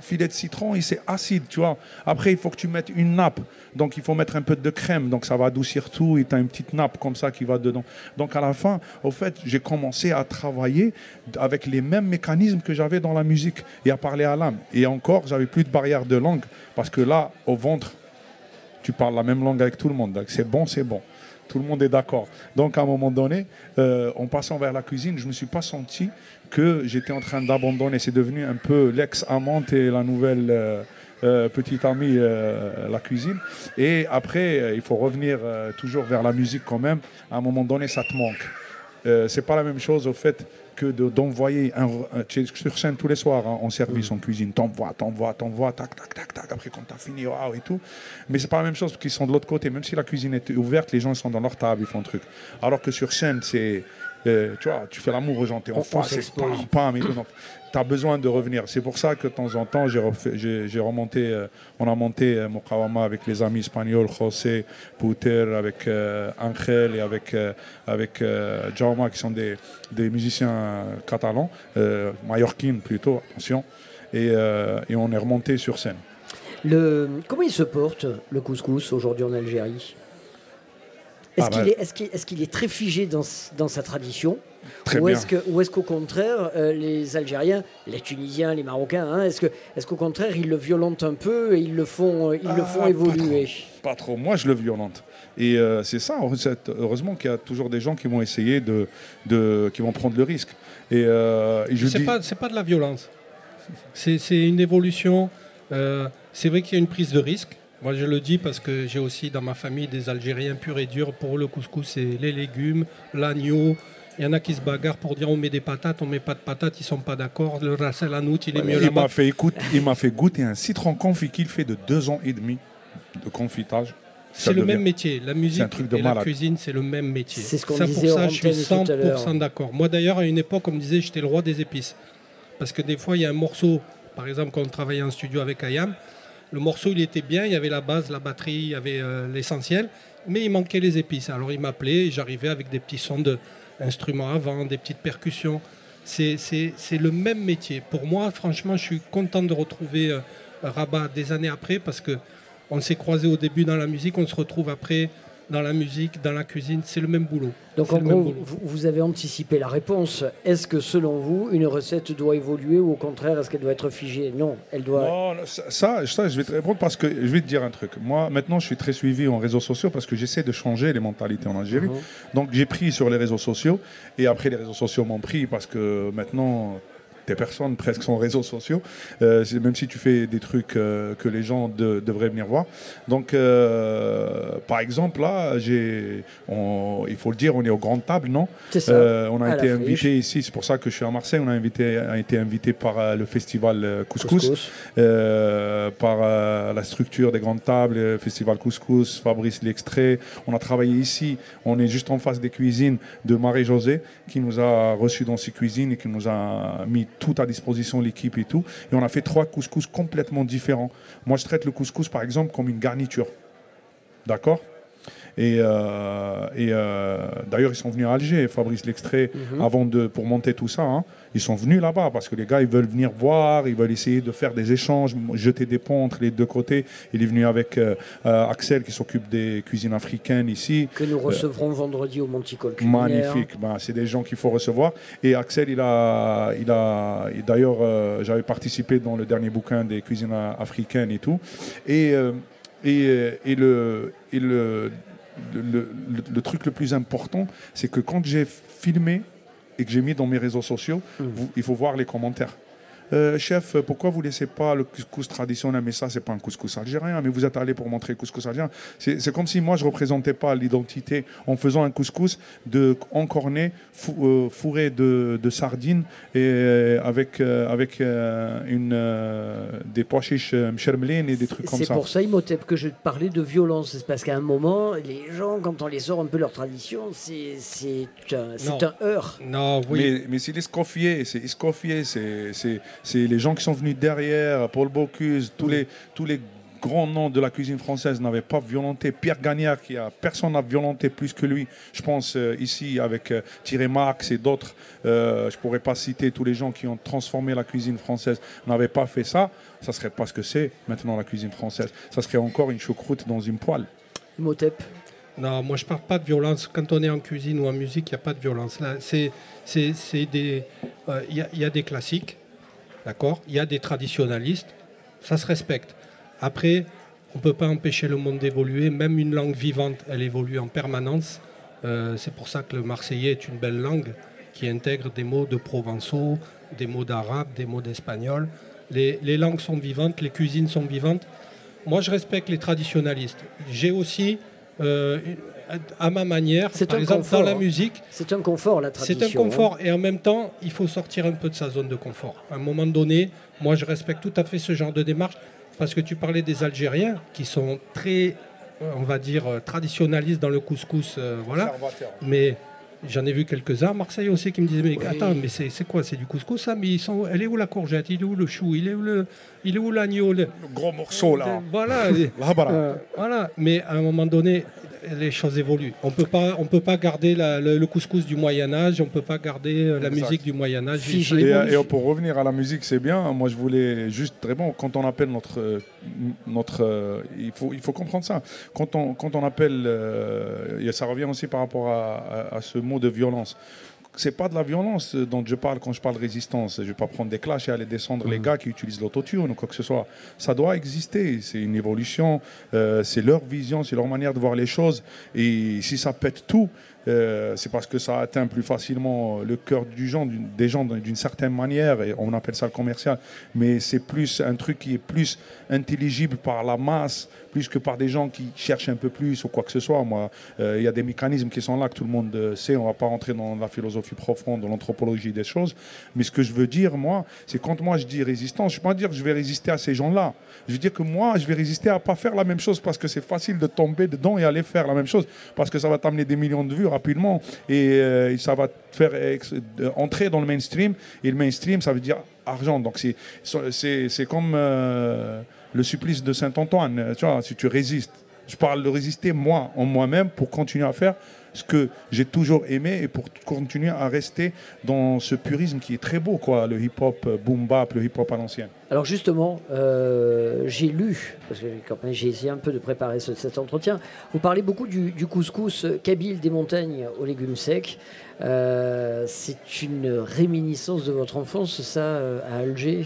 filet de citron et c'est acide, tu vois. Après, il faut que tu mettes une nappe. Donc il faut mettre un peu de crème. Donc ça va adoucir tout et tu as une petite nappe comme ça qui va dedans. Donc à la fin, au fait, j'ai commencé à travailler avec les mêmes mécanismes que j'avais dans la musique et à parler à l'âme. Et encore, j'avais plus de barrière de langue parce que là, au ventre, tu parles la même langue avec tout le monde. C'est bon, c'est bon. Tout le monde est d'accord. Donc à un moment donné, euh, en passant vers la cuisine, je ne me suis pas senti que j'étais en train d'abandonner. C'est devenu un peu l'ex-amante et la nouvelle euh, euh, petite amie, la cuisine. Et après, il faut revenir toujours vers la musique quand même. À un moment donné, ça te manque. Euh, c'est pas la même chose au fait que de- d'envoyer un, un- sur scène tous les soirs hein, en service en cuisine t'envoies t'envoies t'envoies tac tac tac tac après quand t'as fini waouh et tout. Mais c'est pas la même chose parce qu'ils sont de l'autre côté. Même si la cuisine est ouverte les gens ils sont dans leur table ils font un truc. Alors que sur scène c'est euh, tu vois tu fais l'amour aux gens t'es en face
s'expose.
pam pam et tout donc t'as besoin de revenir. C'est pour ça que de temps en temps j'ai remonté euh, on a monté euh, Mokawama avec les amis espagnols José Pouter avec euh, Angel et avec euh, avec euh, Jaume qui sont des, des musiciens catalans mallorquines plutôt attention. Et, et on est remonté sur scène.
Le, comment il se porte, le couscous, aujourd'hui en Algérie? Est-ce
Ah
qu'il est, est, qu'il- est-ce qu'il est très figé dans sa tradition?
Très
ou est-ce que, ou est-ce qu'au contraire, euh, les Algériens, les Tunisiens, les Marocains, hein, est-ce que, est-ce qu'au contraire, ils le violentent un peu et ils le font, euh, ils le
Ah,
font
pas
évoluer
pas trop moi je le violente et euh, c'est ça heureusement qu'il y a toujours des gens qui vont essayer de, de qui vont prendre le risque et, euh, et je
C'est
dis
pas, c'est pas de la violence. C'est c'est une évolution. Euh, c'est vrai qu'il y a une prise de risque. Moi, je le dis parce que j'ai aussi dans ma famille des Algériens purs et durs. Pour le couscous, c'est les légumes, l'agneau. Il y en a qui se bagarrent pour dire on met des patates, on met pas de patates, ils sont pas d'accord. Le ras el hanout, il est mieux
il
là-bas.
m'a fait écoute, il m'a fait goûter un citron confit qu'il fait de deux ans et demi de confitage Ça
C'est le même métier. La musique
de
et la cuisine, c'est le même métier.
C'est ce qu'on
ça,
disait
pour ça, je suis
antenne tout à l'heure.
100% d'accord. Moi, d'ailleurs, à une époque, on me disait j'étais le roi des épices. Parce que des fois, il y a un morceau, par exemple, quand on travaillait en studio avec Ayam, le morceau, il était bien, il y avait la base, la batterie, il y avait euh, l'essentiel, mais il manquait les épices. Alors, il m'appelait et j'arrivais avec des petits sons d'instruments avant, des petites percussions. C'est le même métier. Pour moi, franchement, je suis content de retrouver euh, Rabat des années après parce que on s'est croisé au début dans la musique, on se retrouve après dans la musique, dans la cuisine. C'est le même boulot.
Donc en gros, vous, avez anticipé la réponse. Est-ce que selon vous, une recette doit évoluer ou au contraire, est-ce qu'elle doit être figée? Non, elle doit...
Non, ça, je vais te répondre parce que je vais te dire un truc. Moi, maintenant, je suis très suivi en réseaux sociaux parce que j'essaie de changer les mentalités en Algérie.
Mhm.
Donc, j'ai pris sur les réseaux sociaux et après, les réseaux sociaux m'ont pris parce que maintenant, des personnes presque sont réseaux sociaux, euh, même si tu fais des trucs euh, que les gens de- devraient venir voir. Donc, euh, par exemple, là, j'ai, on- il faut le dire, on est aux grandes tables, non?
C'est ça,
On a été invité ici, c'est pour ça que je suis à Marseille. On a, invité, a été invité par le festival Couscous,
Couscous.
par la structure des grandes tables, Festival Couscous, Fabrice L'Extrait. On a travaillé ici, on est juste en face des cuisines de Marie-Josée, qui nous a reçus dans ses cuisines et qui nous a mis tout à disposition, l'équipe et tout. Et on a fait trois couscous complètement différents. Moi, je traite le couscous, par exemple, comme une garniture. D'accord? Et, euh, et euh, d'ailleurs, ils sont venus à Alger, Fabrice L'Extrait,
Mhm.
avant de, pour monter tout ça. hein. Ils sont venus là-bas parce que les gars, ils veulent venir voir, ils veulent essayer de faire des échanges, jeter des ponts entre les deux côtés. Il est venu avec euh, euh, Axel qui s'occupe des cuisines africaines ici.
Que nous
Euh,
recevrons vendredi au Monticole.
Magnifique, Ben, c'est des gens qu'il faut recevoir. Et Axel, il a, il a, d'ailleurs, j'avais participé dans le dernier bouquin des cuisines africaines et tout. Et, et, et le, et le, le, le- le truc le plus important, c'est que quand j'ai filmé et que j'ai mis dans mes réseaux sociaux, vous- il faut voir les commentaires. Euh, chef, pourquoi vous laissez pas le couscous traditionnel? Mais ça, c'est pas un couscous algérien. Mais vous êtes allé pour montrer le couscous algérien. C'est c'est comme si moi, je représentais pas l'identité en faisant un couscous de encorné, fou- euh, fourré de, de sardines et euh, avec euh, avec euh, une euh, des pois chiches mchermelines et des trucs comme
C'est
ça.
pour ça, Imhotep, que je parlais de violence. C'est parce qu'à un moment, les gens, quand on les sort un peu leur tradition, c'est c'est un, c'est un heurt.
Non,
Mais, mais c'est l'escoffier, c'est escoffier, c'est c'est- les gens qui sont venus derrière, Paul Bocuse, tous les, tous les grands noms de la cuisine française n'avaient pas violenté. Pierre Gagnard, qui a, personne n'a violenté plus que lui. Je pense euh, ici avec euh, Thierry Marx et d'autres, euh, je pourrais pas citer tous les gens qui ont transformé la cuisine française, n'avaient pas fait ça. Ça serait pas ce que c'est maintenant la cuisine française. Ça serait encore une choucroute dans une poêle.
Imhotep.
Non, moi je parle pas de violence. Quand on est en cuisine ou en musique, il n'y a pas de violence. Là, c'est, c'est, c'est des, euh, il y, a- il y a des classiques, d'accord? Il y a des traditionalistes, ça se respecte. Après, on peut pas empêcher le monde d'évoluer. Même une langue vivante, elle évolue en permanence. Euh, c'est pour ça que le marseillais est une belle langue qui intègre des mots de provençaux, des mots d'arabe, des mots d'espagnol. Les, les langues sont vivantes, les cuisines sont vivantes. Moi, je respecte les traditionalistes. J'ai aussi, euh, à ma manière,
C'est
par
un
exemple,
confort,
dans la
hein.
musique,
C'est un confort, la tradition.
c'est un confort et en même temps, il faut sortir un peu de sa zone de confort. À un moment donné, moi, je respecte tout à fait ce genre de démarche parce que tu parlais des Algériens qui sont très, on va dire, euh, traditionnalistes dans le couscous, euh, voilà. Mais j'en ai vu quelques-uns à Marseille aussi qui me disaient mais attends, mais c'est quoi? C'est du couscous ça? Mais ils sont, elle est où la courgette? Il est où le chou? Il est où le, il est où l'agneau? Le
gros morceau là.
Voilà. les-
Là, voilà.
euh, voilà. Mais à un moment donné, les choses évoluent. On peut pas, on peut pas garder la- le, le couscous du Moyen Âge. On peut pas garder euh, la
Exact.
musique du Moyen Âge.
Et, et pour revenir à la musique, c'est bien. Moi, je voulais juste vraiment, quand on appelle notre, notre, euh, il faut, il faut comprendre ça. Quand on, quand on appelle, euh, et ça revient aussi par rapport à, à- à ce mot de violence. C'est pas de la violence dont je parle quand je parle résistance. Je vais pas prendre des clashs et aller descendre les gars qui utilisent l'autotune ou quoi que ce soit. Ça doit exister. C'est une évolution. euh, c'est leur vision, c'est leur manière de voir les choses. Et si ça pète tout, euh, c'est parce que ça atteint plus facilement le cœur du gens, des gens d'une certaine manière, et on appelle ça le commercial, mais c'est plus un truc qui est plus intelligible par la masse, plus que par des gens qui cherchent un peu plus ou quoi que ce soit. Moi, euh, il y a des mécanismes qui sont là que tout le monde euh, sait, on va pas rentrer dans la philosophie profonde, dans l'anthropologie des choses, mais ce que je veux dire, moi, c'est quand moi je dis résistance, je ne veux pas dire que je vais résister à ces gens-là, je veux dire que moi, je vais résister à pas faire la même chose parce que c'est facile de tomber dedans et aller faire la même chose, parce que ça va t'amener des millions de vues rapidement et, euh, ça va faire entrer dans le mainstream. Et le mainstream, ça veut dire argent. Donc c'est comme le supplice de Saint Antoine. euh, Tu vois, si tu résistes, je parle de résister moi en moi-même pour continuer à faire ce que j'ai toujours aimé et pour continuer à rester dans ce purisme qui est très beau, quoi, le hip-hop euh, boom bap, le hip-hop à l'ancienne.
Alors justement, euh, j'ai lu, parce que j'ai essayé un peu de préparer ce- cet entretien, vous parlez beaucoup du, couscous kabyle des montagnes aux légumes secs. C'est une réminiscence de votre enfance, ça, à Alger?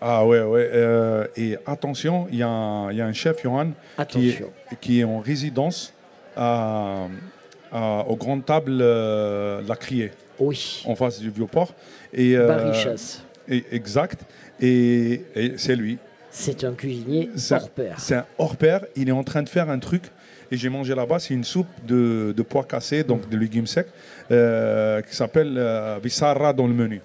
Ah ouais, ouais. euh, et attention, il y, a un- il y a un chef, Johan, qui est, qui est en résidence à, à- aux grandes tables euh, la Criée.
Oui.
En face du Vieux-Port. Et,
Barichas.
et- exact. Et, et c'est lui.
C'est un cuisinier hors pair.
C'est un hors pair. Il est en train de faire un truc. Et j'ai mangé là-bas, c'est une soupe de, de pois cassés, donc de légumes secs, euh, qui s'appelle euh, Vissara dans le menu.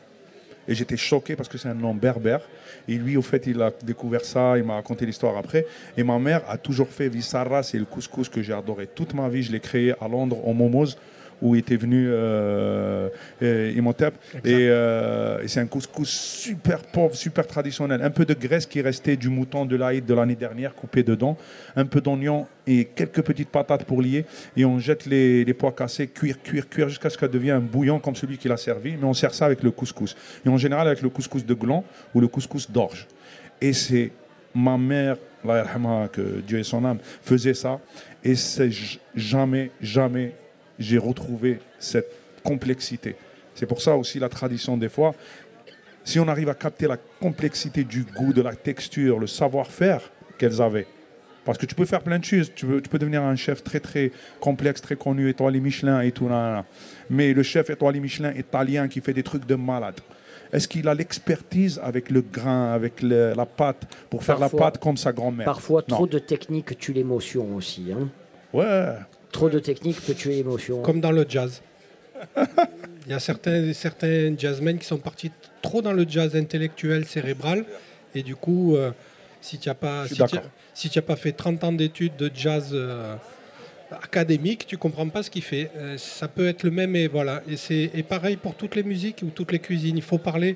Et j'étais choqué parce que c'est un nom berbère. Et lui, au fait, il a découvert ça, il m'a raconté l'histoire après. Et ma mère a toujours fait Vissara, c'est le couscous que j'ai adoré toute ma vie. Je l'ai créé à Londres, au Momos, où était venu euh, euh, Imhotep. Et, euh, et c'est un couscous super pauvre, super traditionnel. Un peu de graisse qui restait du mouton de l'Aïd de l'année dernière, coupé dedans. Un peu d'oignon et quelques petites patates pour lier. Et on jette les, les pois cassés, cuire, cuire, cuire, jusqu'à ce qu'elle devienne un bouillon comme celui qu'il a servi. Mais on sert ça avec le couscous. Et en général avec le couscous de gland ou le couscous d'orge. Et c'est ma mère, yarhamha, que Dieu ait son âme, faisait ça. Et c'est jamais, jamais j'ai retrouvé cette complexité. C'est pour ça aussi la tradition des fois. Si on arrive à capter la complexité du goût, de la texture, le savoir-faire qu'elles avaient, Parce que tu peux faire plein de choses. Tu peux, tu peux devenir un chef très très complexe, très connu, étoilé Michelin et tout. nan, nan. Mais le chef étoilé Michelin italien qui fait des trucs de malade, est-ce qu'il a l'expertise avec le grain, avec le- la pâte, pour faire la pâte comme sa grand-mère?
Parfois,
Non.
trop de technique tue l'émotion aussi. hein.
Ouais.
Trop de technique peut tuer l'émotion.
Comme dans le jazz. [laughs] Il y a certains, certains jazzmen qui sont partis trop dans le jazz intellectuel, cérébral. Et du coup, euh, si tu n'as pas, si as- si as fait 30 ans d'études de jazz euh, académique, tu comprends pas ce qu'il fait. Euh, ça peut être le même et voilà. Et c'est et pareil pour toutes les musiques ou toutes les cuisines. Il faut parler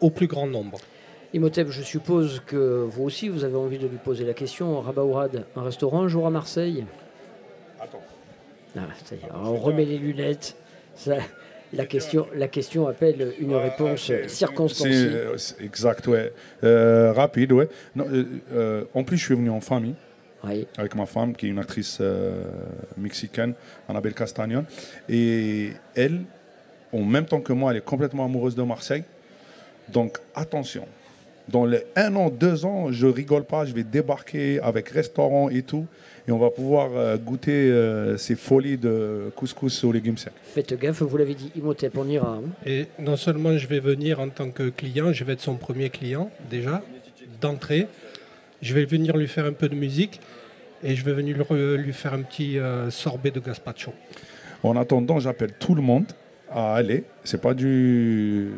au plus grand nombre.
Imhotep, je suppose que vous aussi, vous avez envie de lui poser la question. Rabaourad, un restaurant un jour à Marseille? Ah, alors on remet les lunettes. Ça, la, question, la question appelle une réponse circonstanciée.
euh, exact, ouais. Euh, rapide, ouais. Non, euh, en plus, je suis venu en famille. Avec ma femme, qui est une actrice euh, mexicaine, Annabelle Castagnon. Et elle, en même temps que moi, elle est complètement amoureuse de Marseille. Donc, attention. Dans les un an, deux ans, je rigole pas, je vais débarquer avec restaurant et tout. Et on va pouvoir euh, goûter euh, ces folies de couscous aux légumes secs.
Faites gaffe, vous l'avez dit, Imhotep, on ira. hein.
Et non seulement je vais venir en tant que client, je vais être son premier client déjà, d'entrée. Je vais venir lui faire un peu de musique et je vais venir lui- lui faire un petit euh, sorbet de gazpacho.
En attendant, j'appelle tout le monde à aller. C'est pas du.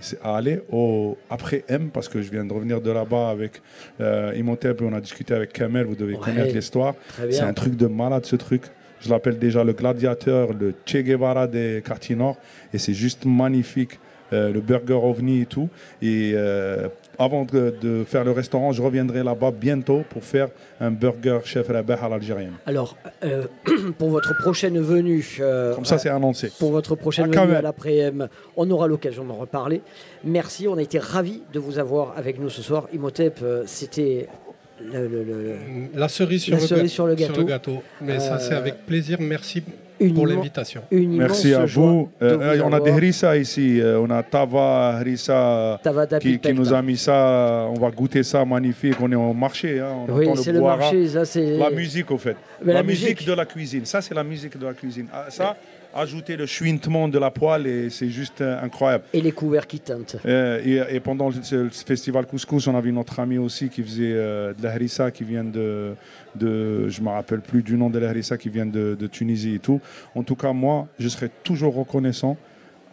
C'est à aller au après M parce que je viens de revenir de là-bas avec euh, Imhotep et on a discuté avec Kamel. Vous devez
Ouais,
connaître l'histoire. C'est un truc de malade ce truc. Je l'appelle déjà le gladiateur, le Che Guevara des quartiers nord et c'est juste magnifique. Euh, le burger ovni et tout. Et euh, avant de, de faire le restaurant, je reviendrai là-bas bientôt pour faire un burger chef Rabah à l'algérienne.
Alors, euh, [clears throat] pour votre prochaine venue. euh,
Comme ça, c'est annoncé.
Pour votre prochaine
Ah,
venue à l'après-m, on aura l'occasion d'en reparler. Merci, on a été ravis de vous avoir avec nous ce soir. Imhotep, euh, c'était le- le- le-
La cerise sur,
La
le,
cerise sur le gâteau.
Mais ça, c'est
Euh,
avec plaisir. Merci pour l'invitation.
Merci à vous. Euh,
vous
euh, on a des harissa ici. Euh, on a Tava
Tava
qui, nous a mis ça. On va goûter ça magnifique. On est au marché. hein. On
Oui,
entend
c'est le marché, ça, c'est-
La musique, au fait.
Mais
la,
la
musique,
musique.
de la cuisine. Ça, c'est la musique de la cuisine. Ah, ça, ajouter le chuintement de la poêle, et c'est juste euh, incroyable.
Et les couverts qui teintent.
Euh, et, et pendant le, festival couscous, on avait notre ami aussi qui faisait euh, de la harissa, qui vient de, de je me rappelle plus du nom de la harissa, qui vient de, de Tunisie et tout. En tout cas, moi, je serai toujours reconnaissant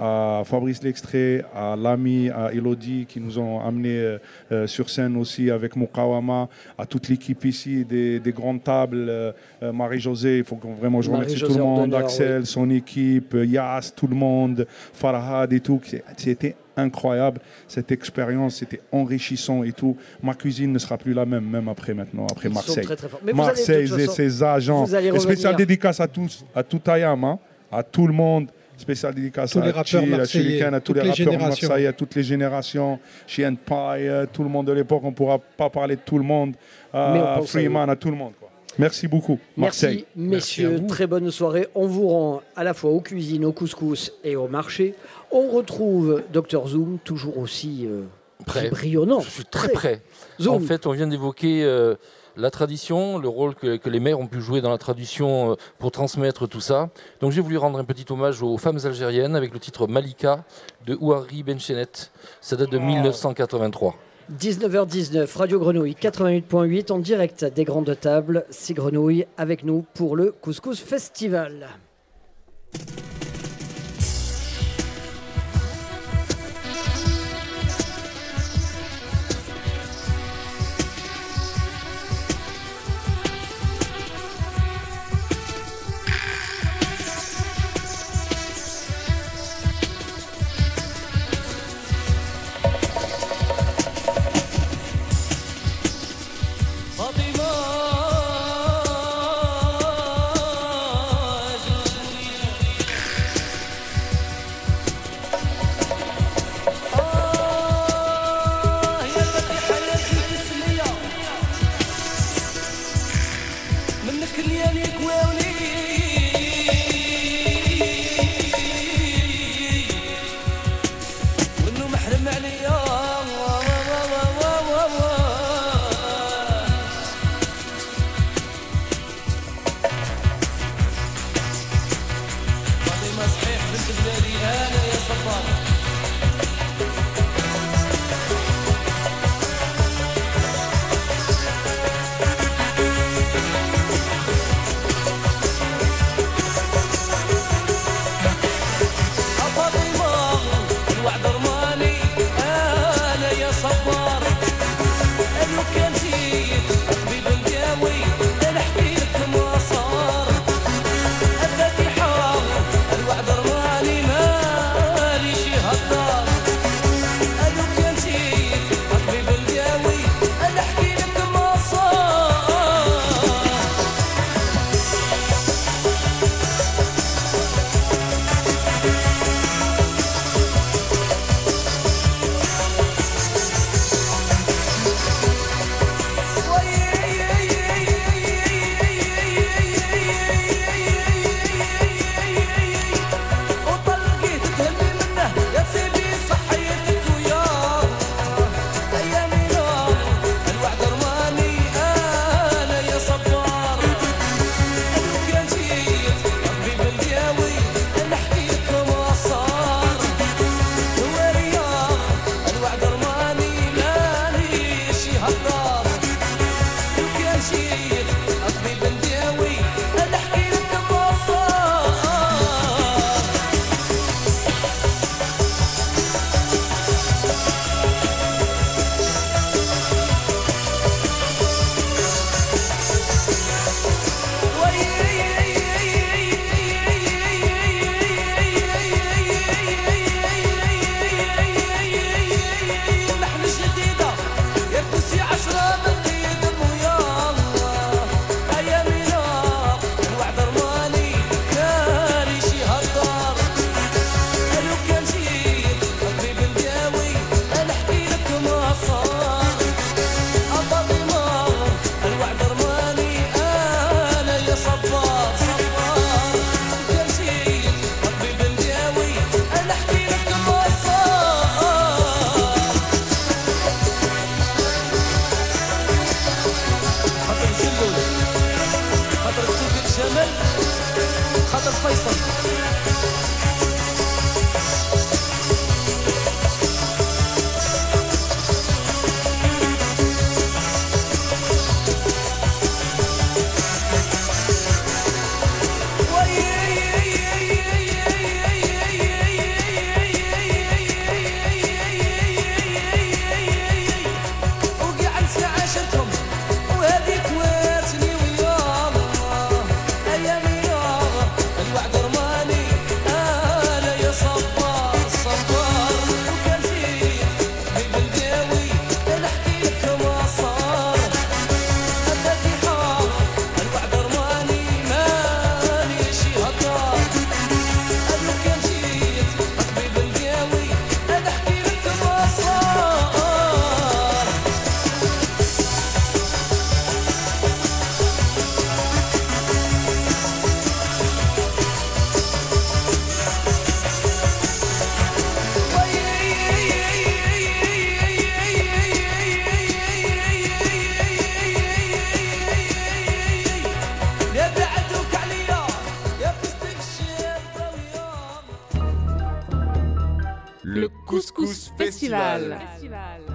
à Fabrice L'Extrait, à Lamy, à Elodie qui nous ont amenés euh, euh, sur scène aussi avec Mukawama, à toute l'équipe ici des, des grandes tables, euh, Marie-Josée, il faut vraiment je remercie tout le monde, Axel, son équipe, Yas, tout le monde, Farhad et tout. C'était incroyable cette expérience, c'était enrichissant et tout. Ma cuisine ne sera plus la même, même après maintenant, après
Ils
Marseille.
très, très. Mais
Marseille et
façon,
ses agents.
vous allez
Et spécial
revenir.
dédicace à tous, à tout Ayam, hein, à tout le monde. Spécial dédicace
Tous
à
les rappeurs
Chi, à
marseillais,
Shuriken, à tous
toutes
les
les
rappeurs
générations.
marseillais, à toutes les générations, chez Empire, tout le monde de l'époque. On ne pourra pas parler de tout le monde.
Mais on
À
pense à
Freeman, à tout le monde. quoi. Merci beaucoup, Marseille.
Merci, messieurs. Très bonne soirée. On vous rend à la fois aux cuisines, au couscous et au marché. On retrouve Dr Zoom, toujours aussi euh,
Prêt.
brillonnant.
Je suis très prêt.
Zoom.
En fait, on vient d'évoquer euh, la tradition, le rôle que, que les mères ont pu jouer dans la tradition euh, pour transmettre tout ça. Donc j'ai voulu rendre un petit hommage aux femmes algériennes avec le titre Malika de Ouari Benchenet. Ça date de 1983.
19h19, Radio Grenouille 88.8 en direct des grandes tables. C'est Grenouille avec nous pour le Couscous Festival.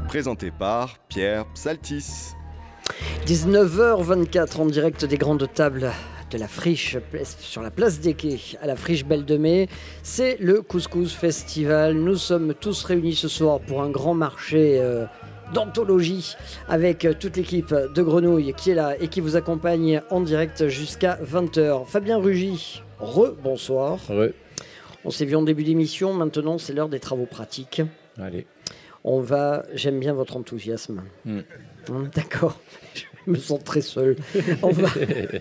Présenté par Pierre Psaltis.
19h24 en direct des grandes tables de la friche sur la place des quais à la friche Belle de Mai. C'est le Couscous Festival. Nous sommes tous réunis ce soir pour un grand marché euh, d'anthologie avec euh, toute l'équipe de Grenouille qui est là et qui vous accompagne en direct jusqu'à 20h. Fabien Rugy, re-bonsoir. On s'est vu en début d'émission, maintenant c'est l'heure des travaux pratiques.
Allez.
On va, j'aime bien votre enthousiasme.
Hmm.
Hein, D'accord, [laughs] je me sens très seul. On va,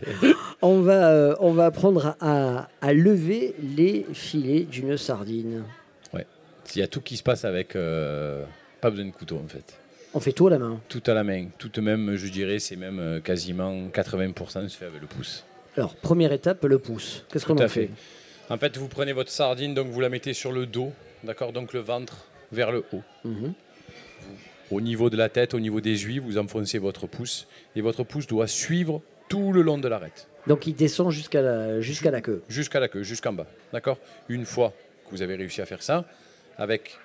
[laughs] on va, euh, on va apprendre à, à lever les filets d'une sardine.
Ouais. Il y a tout qui se passe avec. euh, pas besoin de couteau en fait.
On fait tout à la main.
Tout à la main. Tout même, je dirais, c'est même euh, quasiment 80% se fait avec le pouce.
Alors, première étape, le pouce. Qu'est-ce qu'on en fait,
En fait, vous prenez votre sardine, donc vous la mettez sur le dos, d'accord Donc le ventre vers le haut.
Mhm.
Au niveau de la tête, au niveau des juifs, vous enfoncez votre pouce et votre pouce doit suivre tout le long de l'arête.
Donc, il descend jusqu'à la, jusqu'à la queue.
Jusqu'à la queue, jusqu'en bas. D'accord? Une fois, que vous avez réussi à faire ça avec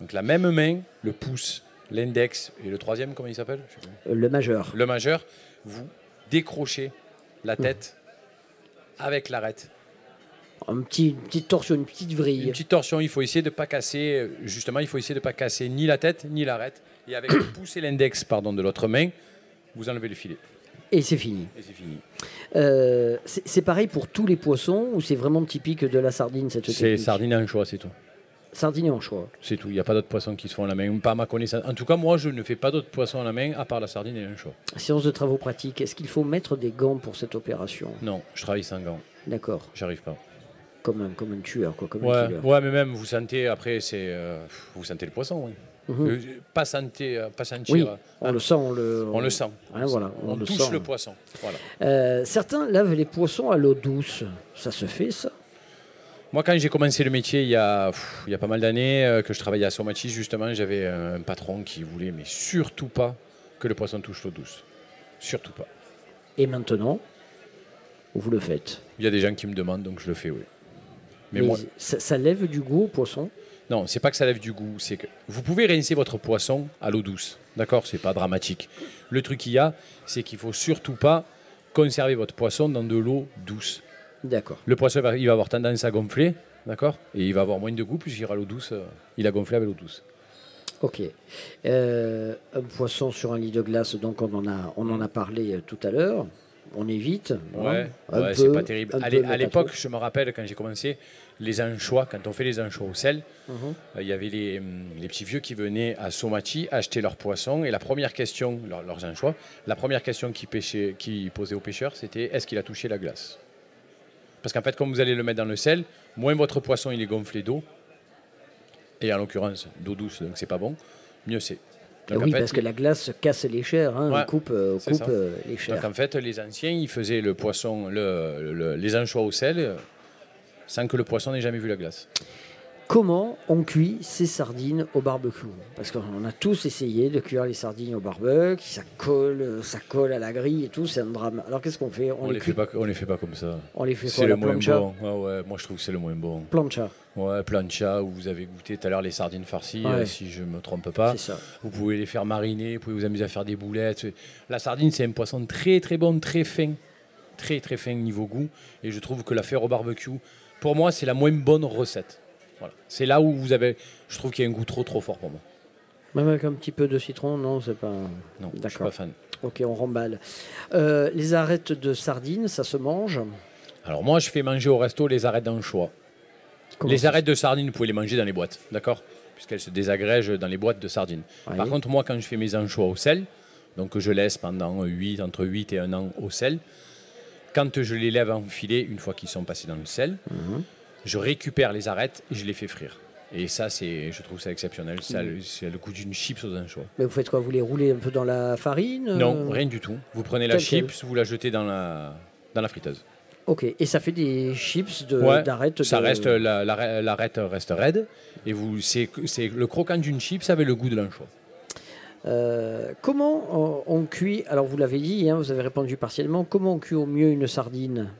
donc, la même main, le pouce, l'index et le troisième, comment il s'appelle?
Euh, Le majeur.
Le majeur, vous décrochez la tête avec l'arête.
Un petit, une petite torsion, une petite vrille.
Une petite torsion, il faut essayer de pas casser, justement, il faut essayer de pas casser ni la tête ni l'arête. Et avec [coughs] et l'index pardon, de l'autre main, vous enlevez le filet.
Et c'est fini.
Et c'est fini.
Euh, c'est pareil pour tous les poissons ou c'est vraiment typique de la sardine cette
C'est sardine en choix, c'est tout.
Sardine et anchois.
C'est tout. Il n'y a pas d'autres poissons qui se font à la main. Pas à ma connaissance. En tout cas, moi, je ne fais pas d'autres poissons à la main à part la sardine et l'anchois.
Séance de travaux pratiques. Est-ce qu'il faut mettre des gants pour cette opération?
Non, je travaille sans gants.
D'accord.
J'arrive pas.
Comme un, comme un tueur, quoi. Comme un
Ouais,
killer.
ouais, mais même, vous sentez, après, c'est. euh, vous sentez le poisson, oui.
Mhm.
Euh, pas, sentir, euh, pas sentir.
Oui, on
hein.
le sent, on le,
On le sent.
Hein, voilà, on,
On
le
touche
sent.
le poisson. Voilà.
Euh, certains lavent les poissons à l'eau douce. Ça se fait, ça?
Moi, quand j'ai commencé le métier il y a, pff, il y a pas mal d'années, euh, que je travaillais à Somachi, justement, j'avais un patron qui voulait, mais surtout pas, que le poisson touche l'eau douce. Surtout pas.
Et maintenant, vous le faites?
Il y a des gens qui me demandent, donc je le fais, oui. Mais,
Mais
moi,
ça, ça lève du goût au poisson
non, c'est pas que ça lève du goût, c'est que vous pouvez rincer votre poisson à l'eau douce, d'accord? C'est pas dramatique. Le truc qu'il y a, c'est qu'il faut surtout pas conserver votre poisson dans de l'eau douce.
D'accord.
Le poisson, va- il va avoir tendance à gonfler, d'accord? Et il va avoir moins de goût puisqu'il ira à l'eau douce. euh, Il a gonflé avec l'eau douce.
Ok. Euh, un poisson sur un lit de glace, donc on en a, on en a parlé euh, tout à l'heure. On évite.
Ouais, c'est pas terrible. À l'époque, je me rappelle quand j'ai commencé, les anchois, quand on fait les anchois au sel,
Mhm.
euh, il y avait les, hum, les petits vieux qui venaient à Somachi acheter leurs poissons. Et la première question, leur- leurs anchois, la première question qu'ils qu'ils posaient aux pêcheurs, c'était est-ce qu'il a touché la glace? Parce qu'en fait, comme vous allez le mettre dans le sel, moins votre poisson il est gonflé d'eau, et en l'occurrence d'eau douce, donc c'est pas bon, mieux c'est. Donc, en
oui,
fait,
parce que la glace casse les chairs, hein,
Ouais,
coupe, euh, coupe euh, les chairs.
Donc en fait, les anciens, ils faisaient le poisson, le- le- les anchois au sel, sans que le poisson n'ait jamais vu la glace.
Comment on cuit ces sardines au barbecue? Parce qu'on a tous essayé de cuire les sardines au barbecue, ça colle, ça colle à la grille et tout, c'est un drame. Alors qu'est-ce qu'on fait?
On,
les
les
cuit
fait pas, on les fait pas comme ça.
On les fait
C'est le moins
plancha?
bon. Ouais, ouais, moi je trouve que c'est le moins bon.
plancha.
Ouais, plancha, où vous avez goûté tout à l'heure les sardines farcies,
Ouais.
euh, si je me trompe pas.
C'est ça.
Vous pouvez les faire mariner, vous pouvez vous amuser à faire des boulettes. La sardine, c'est un poisson très très bon, très fin. Très très fin niveau goût. Et je trouve que la faire au barbecue, pour moi, c'est la moins bonne recette. Voilà. C'est là où vous avez. Je trouve qu'il y a un goût trop trop fort pour moi.
Même avec un petit peu de citron, non, c'est pas.
Non, je suis
D'accord.
pas fan.
Ok, on remballe. Euh, les arêtes de sardines, ça se mange?
Alors moi, je fais manger au resto les arêtes d'anchois. Les arêtes de sardines, vous pouvez les manger dans les boîtes, d'accord? Puisqu'elles se désagrègent dans les boîtes de sardines.
Ouais.
Par contre, moi, quand je fais mes anchois au sel, donc que je laisse pendant 8, entre 8 et 1 an au sel, quand je les lève en filet, une fois qu'ils sont passés dans le sel,
Mhm.
Je récupère les arêtes et je les fais frire. Et ça, c'est, je trouve ça exceptionnel. Ça, le- c'est le goût d'une chips aux anchois.
Mais vous faites quoi? Vous les roulez un peu dans la farine euh,
Non, rien du tout. Vous prenez la chips, vous la jetez dans la, dans la friteuse.
Ok, et ça fait des chips de-
Ouais,
d'arêtes
Ça
de-
reste, la, la- l'arête reste raide. Et vous, c'est, c'est le croquant d'une chips avec le goût de l'anchois.
Euh, comment on, on cuit? Alors vous l'avez dit, hein, vous avez répondu partiellement. Comment on cuit au mieux une sardine?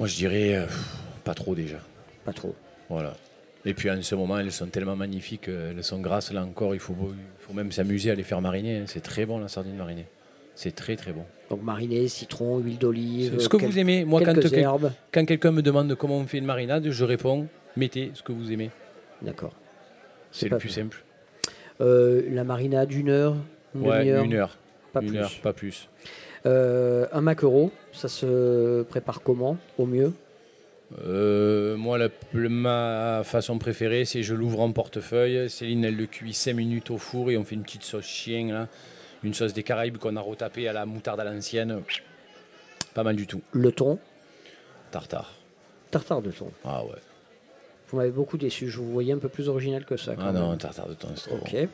Moi, je dirais euh, pas trop déjà.
Pas trop.
Voilà. Et puis en ce moment, elles sont tellement magnifiques, euh, elles sont grasses là encore. Il faut, il faut même s'amuser à les faire mariner. hein. C'est très bon la sardine marinée. C'est très très bon.
Donc mariné, citron, huile d'olive.
Ce que
quel-
vous aimez. Moi, quand,
herbes.
quelqu'un me demande comment on fait une marinade, je réponds mettez ce que vous aimez.
D'accord.
C'est le plus
plus.
simple.
Euh, la marinade, une heure une
Ouais,
demi-heure
une heure.
Pas
une
plus.
heure, pas plus.
Euh, un maquereau, ça se prépare comment Au mieux
Euh, moi, la- ma façon préférée, c'est je l'ouvre en portefeuille. Céline, elle le cuit 5 minutes au four et on fait une petite sauce chien, là. une sauce des Caraïbes qu'on a retapée à la moutarde à l'ancienne. Pas mal du tout.
Le thon,
Tartare.
tartare de thon.
Ah ouais.
Vous m'avez beaucoup déçu, je vous voyais un peu plus original que ça. quand
Ah non, tartare de thon, c'est trop
Ok.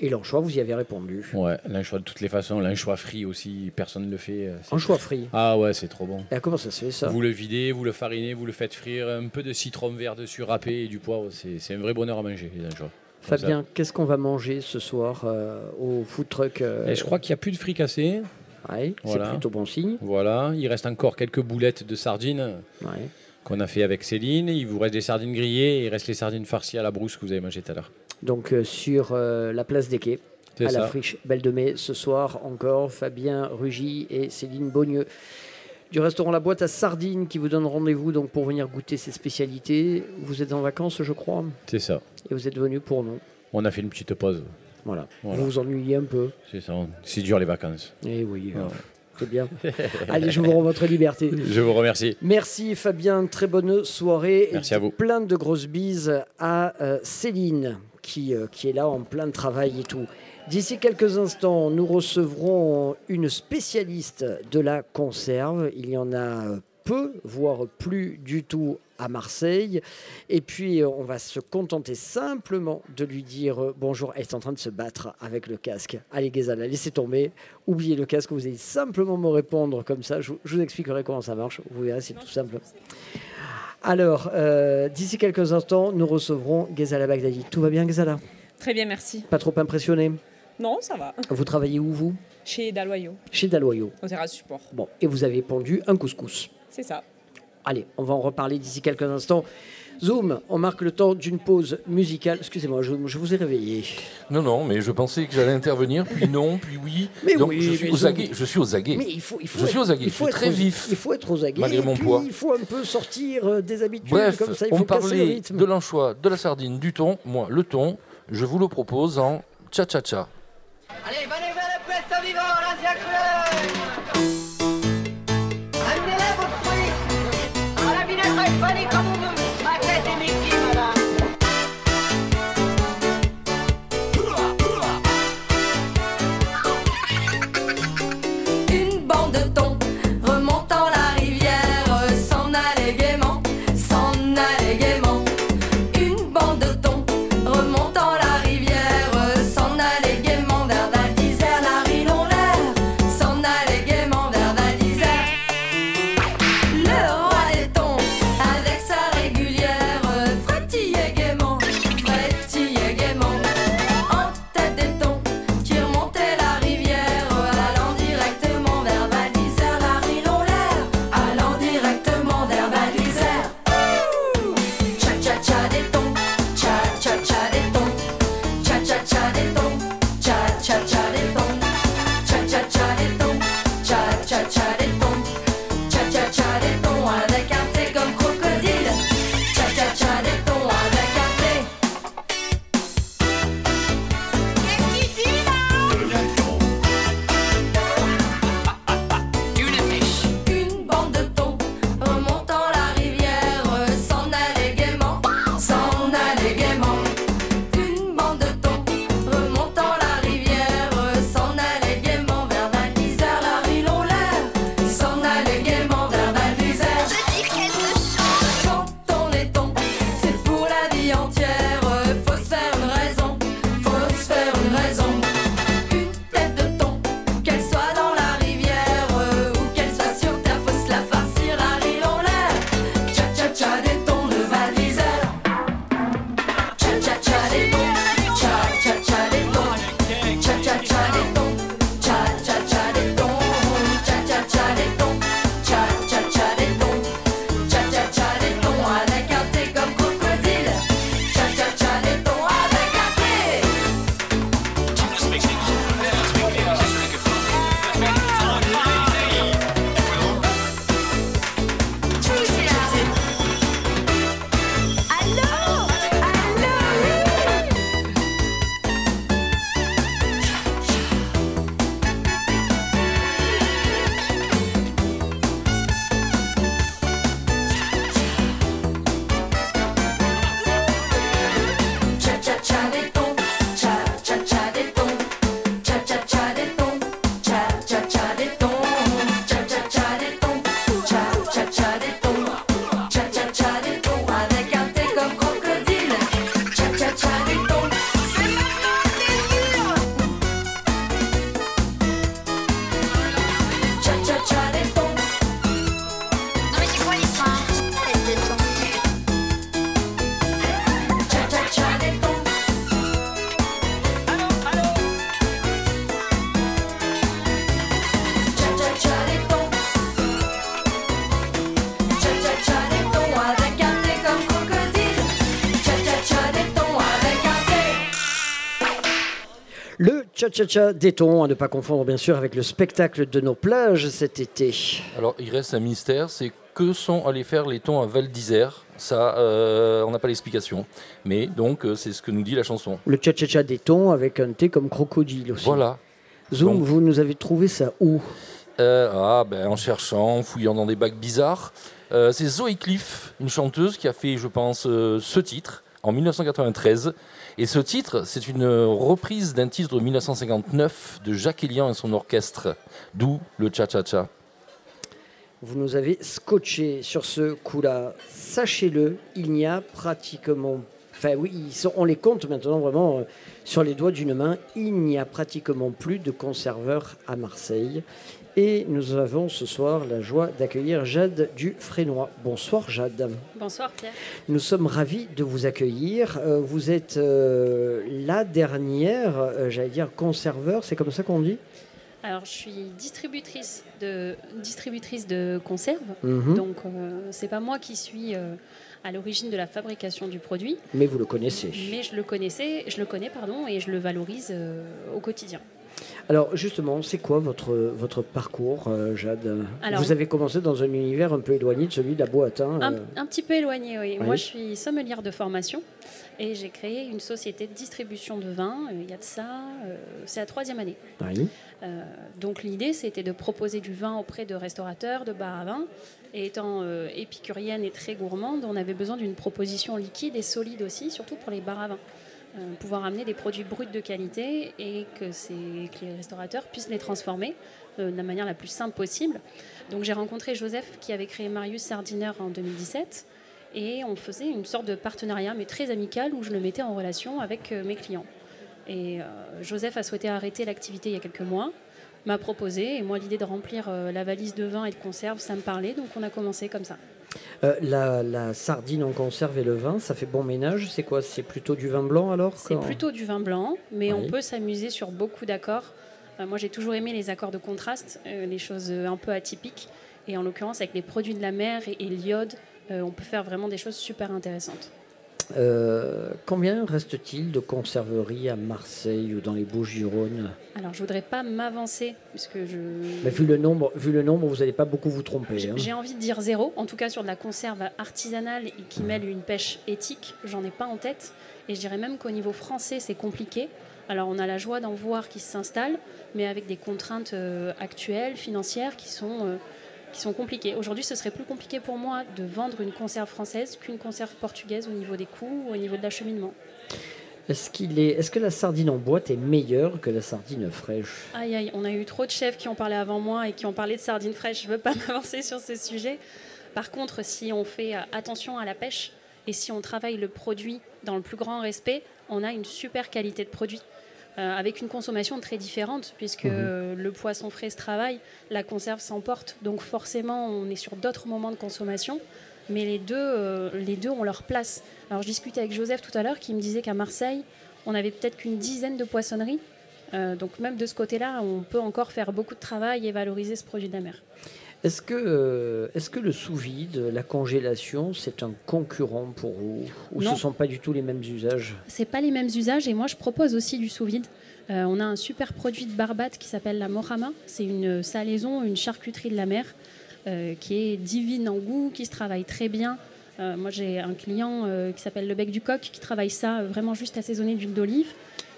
Et l'anchois, vous y avez répondu.
Ouais, l'anchois de toutes les façons. L'anchois frit aussi, personne ne le fait. euh,
Anchois frit.
Ah ouais, c'est trop bon.
Et comment ça se fait ça?
Vous le videz, vous le farinez, vous le faites frire, un peu de citron vert dessus râpé et du poivre. C'est un vrai bonheur à manger, les anchois.
Fabien, qu'est-ce qu'on va manger ce soir euh, au food truck euh,
Et je crois qu'il n'y a plus de fricassé.
ouais,
Voilà.
C'est plutôt bon signe.
Voilà, il reste encore quelques boulettes de sardines.
Ouais.
qu'on a fait avec Céline. Il vous reste des sardines grillées et il reste les sardines farcies à la brousse que vous avez mangé tout à l'heure.
Donc euh, sur euh, la place des Quais, à la friche Belle de Mai, ce soir encore, Fabien Rugy et Céline Bogneux du restaurant La Boîte à Sardines qui vous donne rendez-vous donc pour venir goûter ces spécialités. Vous êtes en vacances, je crois,
C'est ça.
et vous êtes venu pour nous.
On a fait une petite pause.
Voilà.
Voilà.
Vous vous ennuyez un peu.
C'est ça. C'est dur les vacances.
Eh oui,
Voilà.
c'est bien. [laughs] Allez, je vous rends votre liberté.
Je vous remercie.
Merci Fabien, très bonne soirée.
Merci
et
à vous.
Plein de grosses bises à euh, Céline qui, euh, qui est là en plein travail et tout. D'ici quelques instants, nous recevrons une spécialiste de la conserve. Il y en a euh, peu, voire plus du tout à Marseille. Et puis, euh, on va se contenter simplement de lui dire bonjour. Elle est en train de se battre avec le casque. Allez, Ghezala, laissez tomber. Oubliez le casque. Vous allez simplement me répondre comme ça. Je vous expliquerai comment ça marche. Vous verrez, c'est tout simple. Alors, euh, d'ici quelques instants, nous recevrons Ghezala Bagdadi. Tout va bien, Ghezala?
Très bien, merci.
Pas trop impressionné?
Non, ça va.
Vous travaillez où, vous?
Chez Daloyau,
Chez Daloyau.
au terrasse support.
Bon, et vous avez pondu un couscous.
C'est ça.
Allez, on va en reparler d'ici quelques instants. Zoom, on marque le temps d'une pause musicale. Excusez-moi, je, je vous ai réveillé.
Non, non, mais je pensais que j'allais intervenir, puis non, puis oui.
Mais
Donc
oui,
je suis
mais
aux aguets. Je suis aux aguets.
Mais il faut, il faut
je suis
être-
aux aguets.
il
Je
faut
suis
être
très
aux-
vif.
Il faut être aux aguets.
Malgré mon
puis,
poids.
Il faut un peu sortir euh, des habitudes
Bref,
comme ça. Il
on
faut casser le
parlait
rythme.
de l'anchois, de la sardine, du thon. Moi, le thon, je vous le propose en cha-cha-cha.
Allez, venez vers le presto vivo, l'ancien cruel Amenez-les vos fruits À la vinaigrette, venez comme
Cha-cha-cha des thons, à ne pas confondre bien sûr avec le spectacle de nos plages cet été.
Alors, il reste un mystère, c'est que sont allés faire les thons à Val d'Isère Ça, euh, on n'a pas l'explication. Mais donc, euh, c'est ce que nous dit la chanson.
Le cha-cha-cha des thons avec un thé comme crocodile aussi.
Voilà.
Zoom,
Donc-
vous nous avez trouvé ça où
Euh, ah, ben, en cherchant, en fouillant dans des bacs bizarres. Euh, c'est Zoé Cliff, une chanteuse qui a fait, je pense, ce titre en 1993. Et ce titre, c'est une reprise d'un titre de 1959 de Jacques Elian et son orchestre, d'où le cha-cha-cha.
Vous nous avez scotché sur ce coup-là. Sachez-le, il n'y a pratiquement. Enfin, oui, on les compte maintenant vraiment euh, sur les doigts d'une main. Il n'y a pratiquement plus de conserveurs à Marseille. Et nous avons ce soir la joie d'accueillir Jade du Frénois. Bonsoir Jade.
Bonsoir Pierre.
Nous sommes ravis de vous accueillir. Euh, vous êtes euh, la dernière, euh, j'allais dire, conserveur, c'est comme ça qu'on dit?
Alors je suis distributrice de, distributrice de conserve.
Mhm.
Donc euh, c'est pas moi qui suis euh, à l'origine de la fabrication du produit.
Mais vous le connaissez.
Mais je le connaissais, je le connais pardon, et je le valorise euh, au quotidien.
Alors justement, c'est quoi votre, votre parcours, euh, Jade
Alors-
Vous avez commencé dans un univers un peu éloigné de celui de la boîte. hein,
Un,
euh.
un petit peu éloigné, oui.
Oui.
Moi, je suis sommelière de formation et j'ai créé une société de distribution de vin. euh, Il y a de ça, euh, c'est la troisième année.
Oui.
Donc l'idée, c'était de proposer du vin auprès de restaurateurs, de bars à vin. Et étant épicurienne et très gourmande, on avait besoin d'une proposition liquide et solide aussi, surtout pour les bars à vin. Euh, pouvoir amener des produits bruts de qualité et que, les restaurateurs puissent les transformer euh, de la manière la plus simple possible. Donc j'ai rencontré Joseph qui avait créé Marius Sardiner en 2017 et on faisait une sorte de partenariat mais très amical où je le mettais en relation avec euh, mes clients. Et Joseph a souhaité arrêter l'activité il y a quelques mois, m'a proposé, et moi l'idée de remplir la valise de vin et de conserve, ça me parlait, donc on a commencé comme ça.
Euh, la, la sardine en conserve et le vin, ça fait bon ménage C'est quoi? C'est plutôt du vin blanc alors
C'est plutôt du vin blanc, mais
Oui.
on peut s'amuser sur beaucoup d'accords. Euh, moi j'ai toujours aimé les accords de contraste, euh, les choses euh, un peu atypiques, et en l'occurrence avec les produits de la mer et, et l'iode, on peut faire vraiment des choses super intéressantes.
Euh, combien reste-t-il de conserveries à Marseille ou dans les Bouches-du-Rhône
Alors je voudrais pas m'avancer, puisque je...
Mais vu le nombre, vu le nombre, vous n'allez pas beaucoup vous tromper. hein.
J'ai envie de dire zéro, en tout cas sur de la conserve artisanale et qui mêle une pêche éthique, j'en ai pas en tête. Et je dirais même qu'au niveau français, c'est compliqué. Alors on a la joie d'en voir qui s'installent, mais avec des contraintes euh, actuelles, financières, qui sont, euh, qui sont compliquées. Aujourd'hui, ce serait plus compliqué pour moi de vendre une conserve française qu'une conserve portugaise au niveau des coûts ou au niveau de l'acheminement.
Est-ce qu'il est, est-ce que la sardine en boîte est meilleure que la sardine fraîche?
Aïe aïe, on a eu trop de chefs qui ont parlé avant moi et qui ont parlé de sardines fraîches. Je ne veux pas [laughs] m'avancer sur ce sujet. Par contre, si on fait euh, attention à la pêche et si on travaille le produit dans le plus grand respect, on a une super qualité de produit. Euh, avec une consommation très différente, puisque
Mhm.
euh, le poisson frais se travaille, la conserve s'emporte. Donc forcément, on est sur d'autres moments de consommation. Mais les deux, euh, les deux ont leur place. Alors je discutais avec Joseph tout à l'heure qui me disait qu'à Marseille, on avait peut-être qu'une dizaine de poissonneries. Euh, donc même de ce côté-là, on peut encore faire beaucoup de travail et valoriser ce produit de la mer.
Est-ce que, euh, est-ce que le sous-vide, la congélation, c'est un concurrent pour vous Ou ce
Non.
ne sont pas du tout les mêmes usages?
C'est pas les mêmes usages et moi je propose aussi du sous vide. Euh, on a un super produit de Barbate qui s'appelle la Morama. C'est une salaison, une charcuterie de la mer euh, qui est divine en goût, qui se travaille très bien. Euh, moi j'ai un client qui s'appelle le Bec du Coq qui travaille ça vraiment juste assaisonné d'huile d'olive.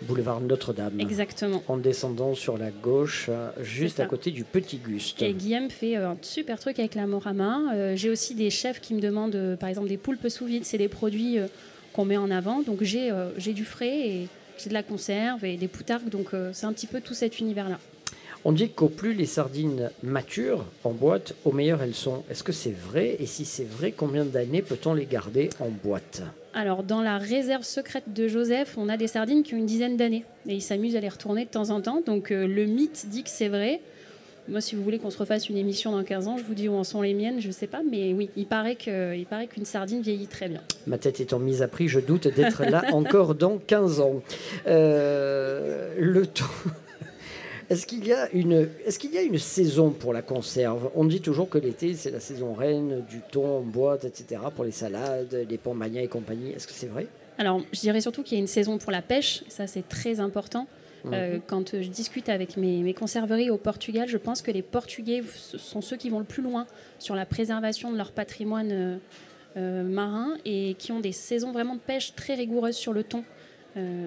Boulevard Notre-Dame.
Exactement.
En descendant sur la gauche, euh, juste à côté du Petit Guste.
Et Guillaume fait euh, un super truc avec la Morama. Euh, j'ai aussi des chefs qui me demandent, euh, par exemple, des poulpes sous vide. C'est des produits euh, qu'on met en avant. Donc j'ai j'ai du frais et j'ai de la conserve et des poutargues. Donc c'est un petit peu tout cet univers-là.
On dit qu'au plus les sardines maturent en boîte, au meilleur elles sont. Est-ce que c'est vrai? Et si c'est vrai, combien d'années peut-on les garder en boîte?
Alors dans la réserve secrète de Joseph, on a des sardines qui ont une dizaine d'années. Et il s'amuse à les retourner de temps en temps. Donc euh, le mythe dit que c'est vrai. Moi, si vous voulez qu'on se refasse une émission dans 15 ans, je vous dis où en sont les miennes, je sais pas. Mais oui, il paraît que- il paraît qu'une sardine vieillit très bien.
Ma tête étant mise à prix, je doute d'être là [laughs] encore dans 15 ans. Euh, le temps. Est-ce qu'il y, a une- est-ce qu'il y a une saison pour la conserve? On dit toujours que l'été, c'est la saison reine du thon en boîte, etc., pour les salades, les pombagnas et compagnie. Est-ce que c'est vrai?
Alors, je dirais surtout qu'il y a une saison pour la pêche, ça c'est très important. Euh,
Mhm.
quand euh, je discute avec mes, mes conserveries au Portugal, je pense que les Portugais sont ceux qui vont le plus loin sur la préservation de leur patrimoine euh, euh, marin et qui ont des saisons vraiment de pêche très rigoureuses sur le thon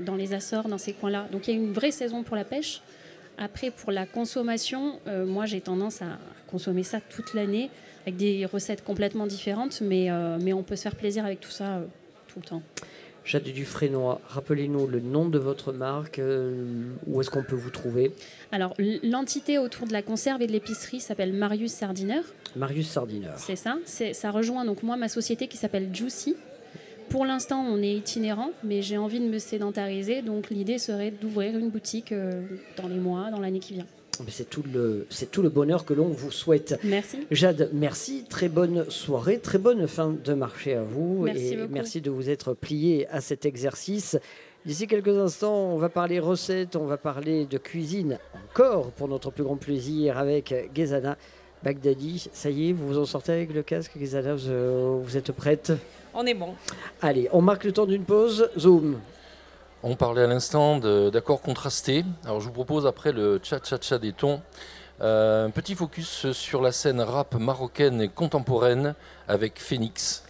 dans les Açores, dans ces coins-là. Donc il y a une vraie saison pour la pêche. Après, pour la consommation, euh, moi j'ai tendance à consommer ça toute l'année avec des recettes complètement différentes, mais, euh, mais on peut se faire plaisir avec tout ça euh, tout le temps.
Jade Dufresnoy, rappelez-nous le nom de votre marque, où est-ce qu'on peut vous trouver?
Alors, l'entité autour de la conserve et de l'épicerie s'appelle Marius Sardineur.
Marius Sardineur.
C'est ça. Ça rejoint donc moi ma société qui s'appelle Juicy. Pour l'instant, on est itinérant, mais j'ai envie de me sédentariser. Donc, l'idée serait d'ouvrir une boutique euh, dans les mois, dans l'année qui vient.
C'est tout, le, c'est tout le bonheur que l'on vous souhaite.
Merci.
Jade, merci. Très bonne soirée, très bonne fin de marché à vous.
Merci
et
beaucoup.
merci de vous être plié à cet exercice. D'ici quelques instants, on va parler recettes, on va parler de cuisine encore pour notre plus grand plaisir avec Gezana Bagdadi. Ça y est, vous vous en sortez avec le casque, Gezana vous, euh, vous êtes prête?
On est bon.
Allez, on marque le temps d'une pause. Zoom.
On parlait à l'instant d'accords contrastés. Alors je vous propose après le cha-cha-cha des tons, euh, un petit focus sur la scène rap marocaine et contemporaine avec Phoenix.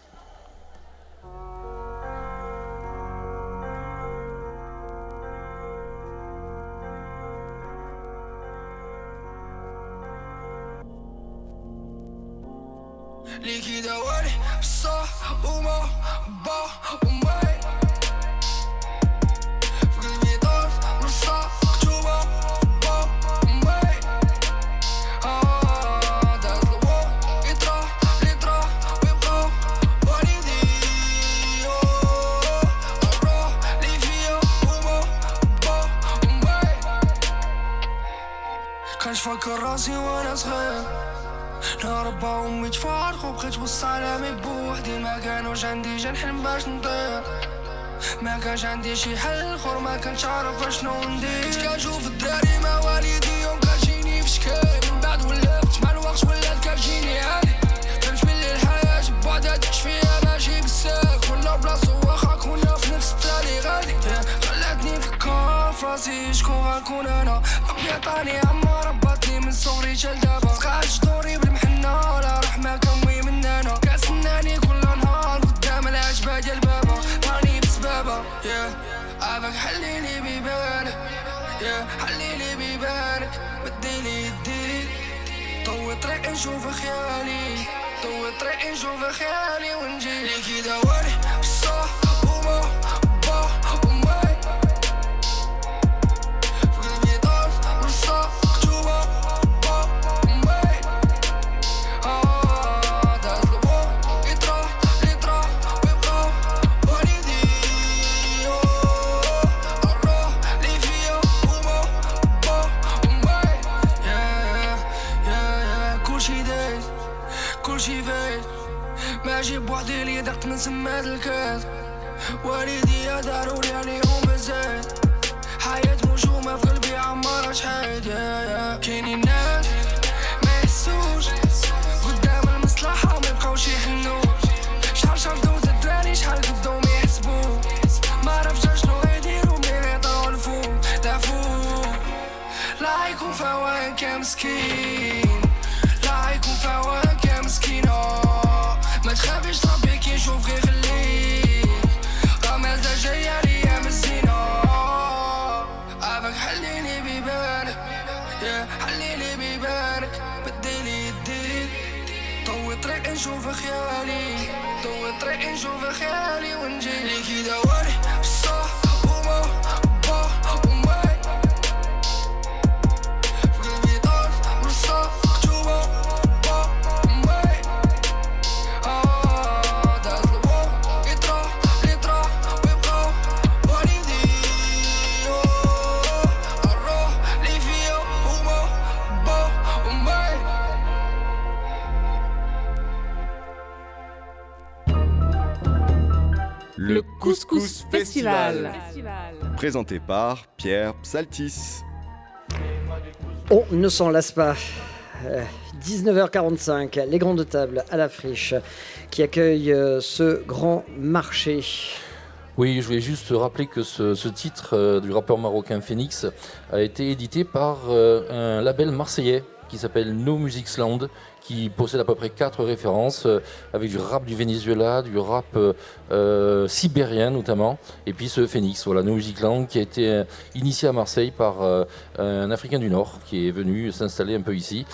كانش فكر راسي وأنا صغير. نهرب أمي تفارق وبقيت وسط عالمي بوحدي ما كانوش عندي جنحلم باش نطير. ما كانش عندي شي حل آخر ما كنتش عارف أشنو ندير. كنت كنشوف الدراري مع والديهم كتجيني في شكل. من بعد ولفت مع الوقت ولات كتجيني عادي. فهمت بلي الحياة بوحدها تعيش فيها ماشي بالساهل كنا بلاصتو في شكون غنكون أنا. ربي عطاني عمر ربطني من صغري حتى دابا تقعدش دوري بالمحنة ولا رحمة كمي من أنا كنستناني كل نهار قدام العجبة ديال بابا. راني بسبابة يا عافاك حليلي بيبانك يا حليلي بيبانك بديلي يديك طوي طريق نشوف خيالي طوي طريق نشوف خيالي ونجي لي كي دوالي نجيب بوحدي لي درت من سمات الكاس والدي ضروري يعني عليهم زاد حياة مجومة في قلبي عمارة شحال كاينين
Couscous Festival.
Présenté par Pierre Psaltis.
On ne s'en lasse pas. Euh, 19h45, les grandes tables à la friche qui accueillent euh, ce grand marché.
Oui, je voulais juste rappeler que ce, ce titre euh, du rappeur marocain Phoenix a été édité par euh, un label marseillais qui s'appelle No Music's Land, qui possède à peu près quatre références, euh, avec du rap du Venezuela, du rap euh, euh, sibérien notamment, et puis ce Phoenix, voilà, No Music Land, qui a été initié à Marseille par un Africain du Nord, qui est venu s'installer un peu ici,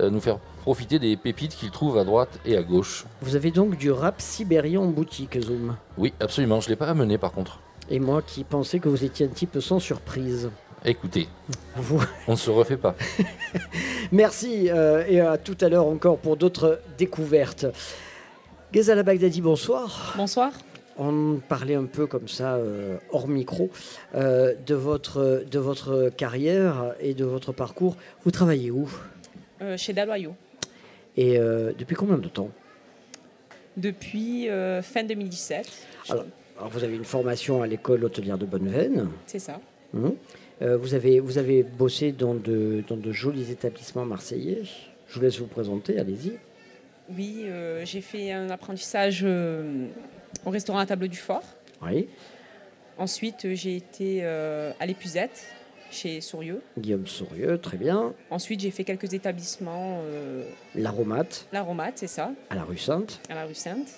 nous faire profiter des pépites qu'il trouve à droite et à gauche.
Vous avez donc du rap sibérien en boutique, Zoom?
Oui, absolument, je ne l'ai pas amené par contre.
Et moi qui pensais que vous étiez un peu sans surprise.
Écoutez,
Vous-
on ne se refait pas. [laughs]
Merci euh, et à tout à l'heure encore pour d'autres découvertes. Ghazala Bagdadi, bonsoir.
Bonsoir.
On parlait un peu comme ça, euh, hors micro, euh, de, votre, de votre carrière et de votre parcours. Vous travaillez où?
Euh, chez Daloyau.
Et euh, depuis combien de temps?
Depuis euh, fin 2017.
alors, alors, vous avez une formation à l'école hôtelière de Bonneveine.
C'est ça.
Hum. Euh, vous, avez, vous avez bossé dans de, dans de jolis établissements marseillais. Je vous laisse vous présenter, allez-y.
Oui, euh, j'ai fait un apprentissage euh, au restaurant à Table du Fort.
Oui,
Ensuite, j'ai été à l'Épusette, chez Sourieux.
Guillaume Sourieux, très bien.
Ensuite, j'ai fait quelques établissements. euh,
L'aromate
L'Aromate, c'est ça,
à la rue Sainte.
à la rue Sainte.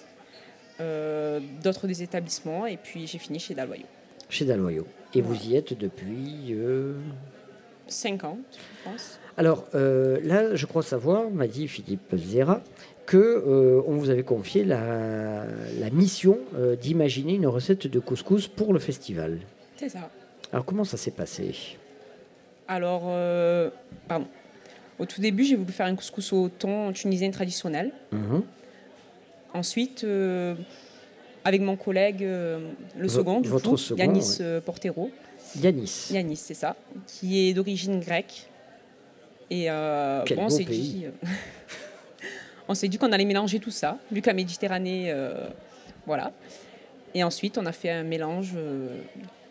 Euh, D'autres des établissements. Et puis, j'ai fini chez Daloyau.
Chez Daloyau. Et vous y êtes depuis. euh,
Cinq ans, je pense.
Alors euh, là, je crois savoir, m'a dit Philippe Zera, que euh, on vous avait confié la, la mission euh, d'imaginer une recette de couscous pour le festival.
C'est ça.
Alors comment ça s'est passé?
Alors, pardon. Au tout début, j'ai voulu faire un couscous au thon tunisien traditionnel.
Mhm.
Ensuite, avec mon collègue, euh, le second, du
votre
coup,
second,
Yanis
ouais.
euh, Portero.
Yanis.
Yanis, c'est ça, qui est d'origine grecque. Et euh,
Quel
bon, on s'est dit, [laughs] on s'est dit qu'on allait mélanger tout ça, vu la Méditerranée, euh, voilà. Et ensuite, on a fait un mélange euh,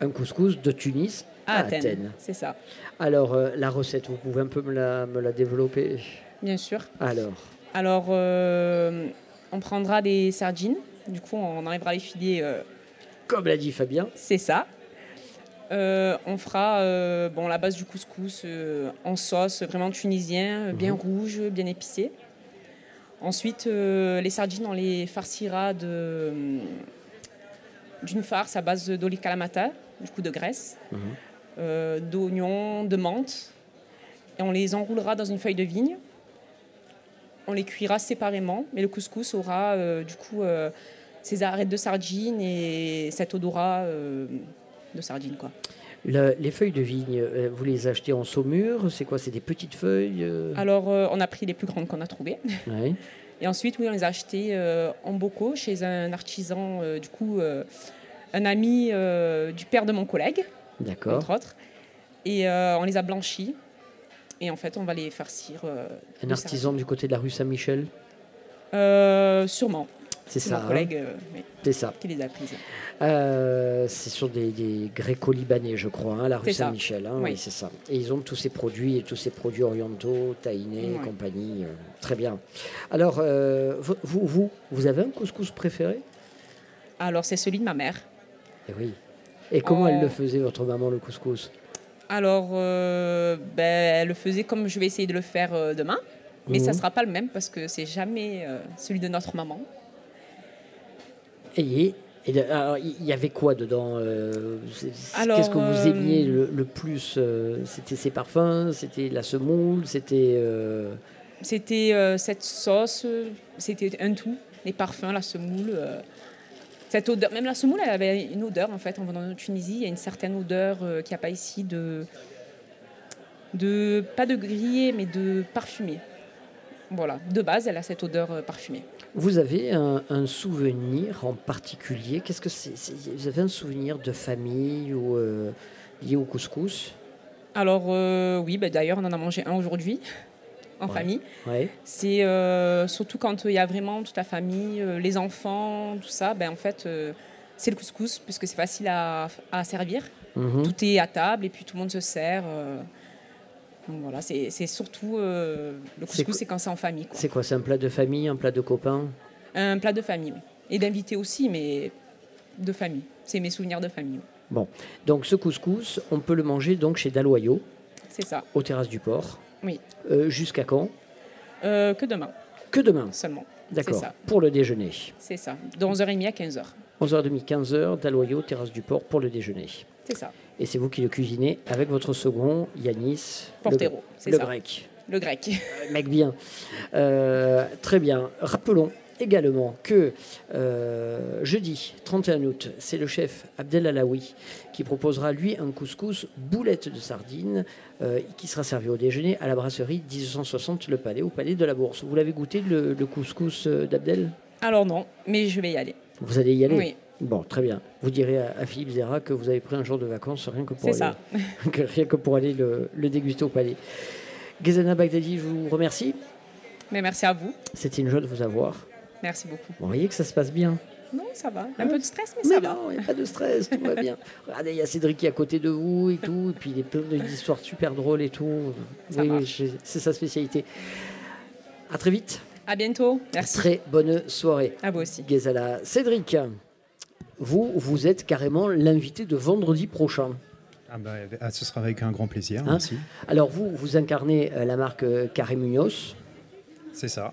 Un couscous de Tunis
à,
à
Athènes.
Athènes.
C'est ça,
Alors la recette, vous pouvez un peu me la, me la développer?
Bien sûr.
Alors,
Alors, on prendra des sardines. Du coup, on enlèvera les filets. euh,
comme l'a dit Fabien,
c'est ça. Euh, on fera euh, bon, la base du couscous en sauce vraiment tunisien, bien
Mhm.
rouge, bien épicé. Ensuite, les sardines, on les farcira de- d'une farce à base d'olive calamata, du coup de graisse,
Mhm.
d'oignons, de menthe. Et on les enroulera dans une feuille de vigne. On les cuira séparément, mais le couscous aura euh, du coup euh, ces arêtes de sardines et cet odorat euh, de sardines. Quoi.
le- les feuilles de vigne, euh, vous les achetez en saumure C'est quoi C'est des petites feuilles euh
Alors, on a pris les plus grandes qu'on a trouvées.
Ouais. [laughs]
Et ensuite, oui, on les a achetées en bocaux chez un artisan, du coup, un ami du père de mon collègue, entre autres. Et on les a blanchis. Et en fait, on va les farcir.
Un artisan du côté de la rue Saint-Michel?
Sûrement.
C'est ça,
mon
hein
collègue euh, oui,
C'est ça.
qui les a prises.
Euh, c'est sur des, des gréco-libanais, je crois, hein, la rue. Saint-Michel. hein,
Oui.
oui, c'est ça. Et ils ont tous ces produits, et tous ces produits orientaux, taïnés et compagnie. euh, très bien. Alors, euh, vous, vous, vous, avez un couscous préféré?
Alors, c'est celui de ma mère.
Eh oui. Et comment elle le faisait, votre maman, le couscous?
Alors, ben, elle le faisait comme je vais essayer de le faire demain. Mais ça
Mhm.
ne sera pas le même parce que c'est jamais celui de notre maman.
Et, alors, il y avait quoi dedans euh, Qu'est-ce que vous
euh,
aimiez le, le plus euh, C'était ses parfums C'était la semoule C'était. euh,
C'était euh, cette sauce, c'était un tout, les parfums, la semoule. euh, cette odeur, même la semoule, elle avait une odeur en fait. En venant de Tunisie, il y a une certaine odeur qu'il n'y a pas ici de, de, pas de grillé, mais de parfumé. Voilà, de base, elle a cette odeur parfumée.
Vous avez un, un souvenir en particulier Qu'est-ce que c'est c'est- Vous avez un souvenir de famille ou euh, lié au couscous?
Alors euh, oui, bah, d'ailleurs, on en a mangé un aujourd'hui [laughs] en
Ouais.
famille.
Ouais.
C'est euh, surtout quand il y a vraiment toute la famille, les enfants, tout ça. Ben, en fait, c'est le couscous, puisque c'est facile à, à servir.
Mhm.
Tout est à table et puis tout le monde se sert. Donc voilà, c'est surtout euh, le couscous, c'est quand c'est en famille.
C'est quoi C'est un plat de famille, un plat de copains
Un plat de famille, oui. Et d'invités aussi, mais de famille. C'est mes souvenirs de famille.
Bon, donc ce couscous, on peut le manger donc chez Daloyo,
C'est ça.
aux terrasses du port.
Oui.
Euh, Jusqu'à quand?
Euh, que demain.
Que demain
Seulement.
D'accord. Pour le déjeuner.
C'est ça. De 11h30 à 15h.
11h30, 15h, Daloyo, terrasse du port pour le déjeuner.
C'est ça.
Et c'est vous qui le cuisinez avec votre second, Yanis.
Portero,
le, le
ça.
grec.
Le grec.
Euh, Mec bien. Euh, très bien. Rappelons également que euh, jeudi 31 août, c'est le chef Abdel Alaoui qui proposera lui un couscous boulette de sardines euh, qui sera servi au déjeuner à la brasserie 1860 Le Palais au Palais de la Bourse. Vous l'avez goûté le, le couscous d'Abdel?
Alors non, mais je vais y aller.
Vous allez y aller?
Oui.
Bon, très bien. Vous direz à, à Philippe Zera que vous avez pris un jour de vacances rien que pour aller,
ça. [laughs]
que- rien que pour aller le, le déguster au Palais. Ghazana Bagdadi, je vous remercie.
Mais merci à vous.
C'était une joie de vous avoir.
Merci beaucoup.
Vous voyez que ça se passe bien.
Non, ça va. Un peu de stress, mais,
Mais
ça va.
non, il n'y a pas de stress, tout va bien. [laughs] Regardez, il y a Cédric qui est à côté de vous et tout, et puis il est plein d'histoires super drôles et tout.
Ça
oui, c'est sa spécialité. À très vite.
À bientôt. Merci.
Très bonne soirée.
À vous aussi.
Ghazala. Cédric, vous, vous êtes carrément l'invité de vendredi prochain.
Ah bah, ah, ce sera avec un grand plaisir,
Hein
merci.
Alors vous, vous incarnez euh, la marque euh, Carré Munoz
C'est ça.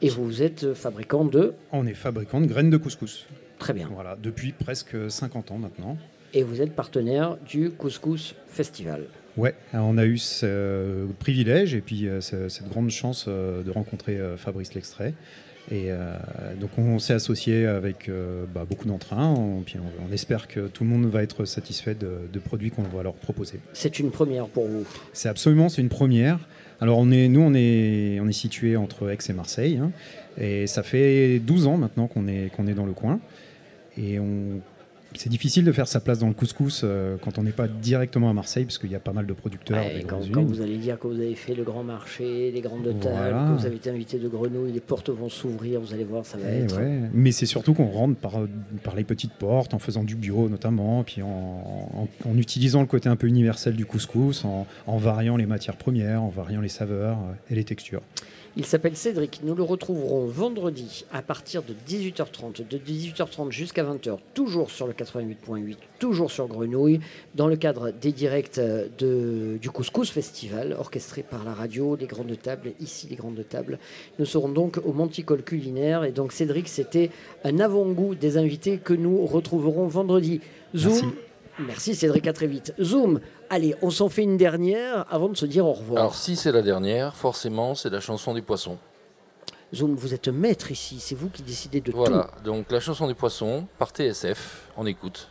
et vous êtes euh, fabricant de...
On est fabricant de graines de couscous.
Très bien.
Voilà, depuis presque 50 ans maintenant.
Et vous êtes partenaire du Couscous Festival.
Ouais, on a eu ce privilège et puis ce- cette grande chance de rencontrer Fabrice L'extrait. Et euh, donc on s'est associé avec euh, bah, beaucoup d'entrain, on, puis on, on espère que tout le monde va être satisfait de, de produits qu'on va leur proposer.
C'est une première pour vous?
C'est absolument, c'est une première. Alors on est, nous on est, on est situé entre Aix et Marseille, hein, et ça fait 12 ans maintenant qu'on est, qu'on est dans le coin. Et on, c'est difficile de faire sa place dans le couscous euh, quand on n'est pas directement à Marseille, parce qu'il y a pas mal de producteurs.
Ouais,
des
quand, vous allez dire que vous avez fait le grand marché, les grandes tables,
Voilà.
que vous avez été invité de Grenouille, les portes vont s'ouvrir, vous allez voir, ça va
Eh
être...
ouais. Mais c'est surtout qu'on rentre par, par les petites portes, en faisant du bio notamment, puis en, en- en utilisant le côté un peu universel du couscous, en, en variant les matières premières, en variant les saveurs euh, et les textures.
Il s'appelle Cédric. Nous le retrouverons vendredi à partir de 18h30, de 18h30 jusqu'à 20h, toujours sur le 88.8, toujours sur Grenouille, dans le cadre des directs euh, de, du Couscous Festival, orchestré par la radio, les grandes tables, ici les grandes tables. Nous serons donc au Monticole culinaire. Et donc Cédric, c'était un avant-goût des invités que nous retrouverons vendredi. Zoom.
Merci.
Merci Cédric, à très vite. Zoom, allez, on s'en fait une dernière avant de se dire au revoir.
Alors si c'est la dernière, forcément c'est la chanson du poisson.
Zoom, vous êtes maître ici, c'est vous qui décidez de
Voilà, donc la chanson du poisson par TSF, on écoute.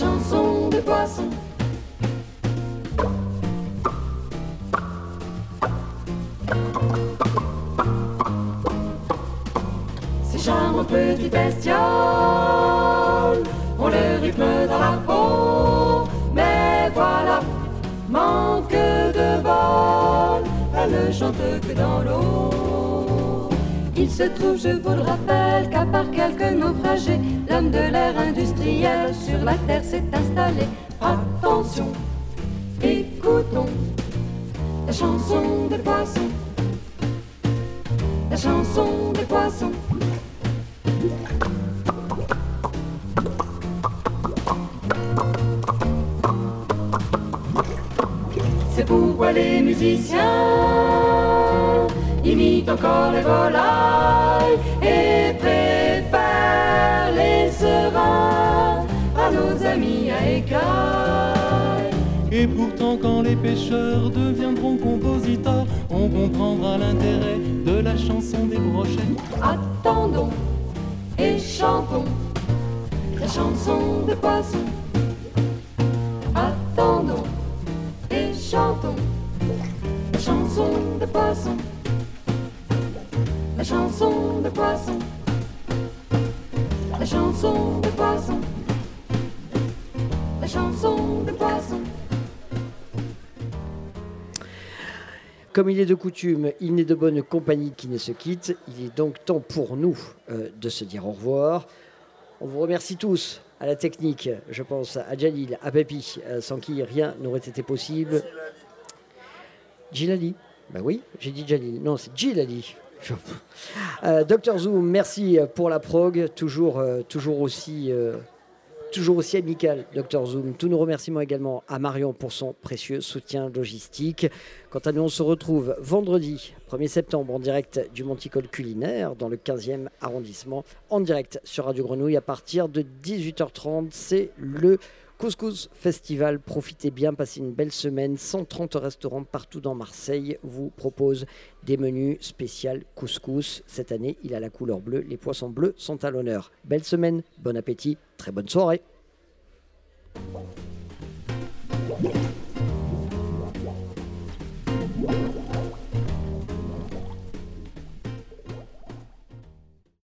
La chanson des poissons. Ces charmants petits bestioles Je vous le rappelle, qu'à part quelques naufragés, l'homme de l'ère industrielle sur la terre s'est installé. Attention, écoutons la chanson des poissons. La chanson des poissons. C'est pourquoi les musiciens imitent encore les volailles et préfèrent les serins à nos amis à écailles.
Et pourtant, quand les pêcheurs deviendront compositeurs, on comprendra l'intérêt de la chanson des brochets.
Attendons et chantons la chanson de poisson. Attendons et chantons la chanson de poisson. La chanson de poisson. La chanson de poisson. La chanson de poisson.
Comme il est de coutume, il n'est de bonne compagnie qui ne se quitte. Il est donc temps pour nous euh, de se dire au revoir. On vous remercie tous à la technique, je pense à Jalil, à Pépi, euh, sans qui rien n'aurait été possible. Gilali Ben oui, j'ai dit Jalil. Non, c'est Gilali. Euh, Docteur Zoom, merci pour la prog, toujours, euh, toujours aussi. euh, Toujours aussi amical, Dr Zoom. Tous nos remerciements également à Marion pour son précieux soutien logistique. Quant à nous, on se retrouve vendredi 1er septembre en direct du Monticole culinaire dans le 15e arrondissement, en direct sur Radio Grenouille à partir de 18h30. C'est le Couscous Festival, profitez bien, passez une belle semaine. 130 restaurants partout dans Marseille vous proposent des menus spéciaux couscous. Cette année, il a la couleur bleue, les poissons bleus sont à l'honneur. Belle semaine, bon appétit, très bonne soirée.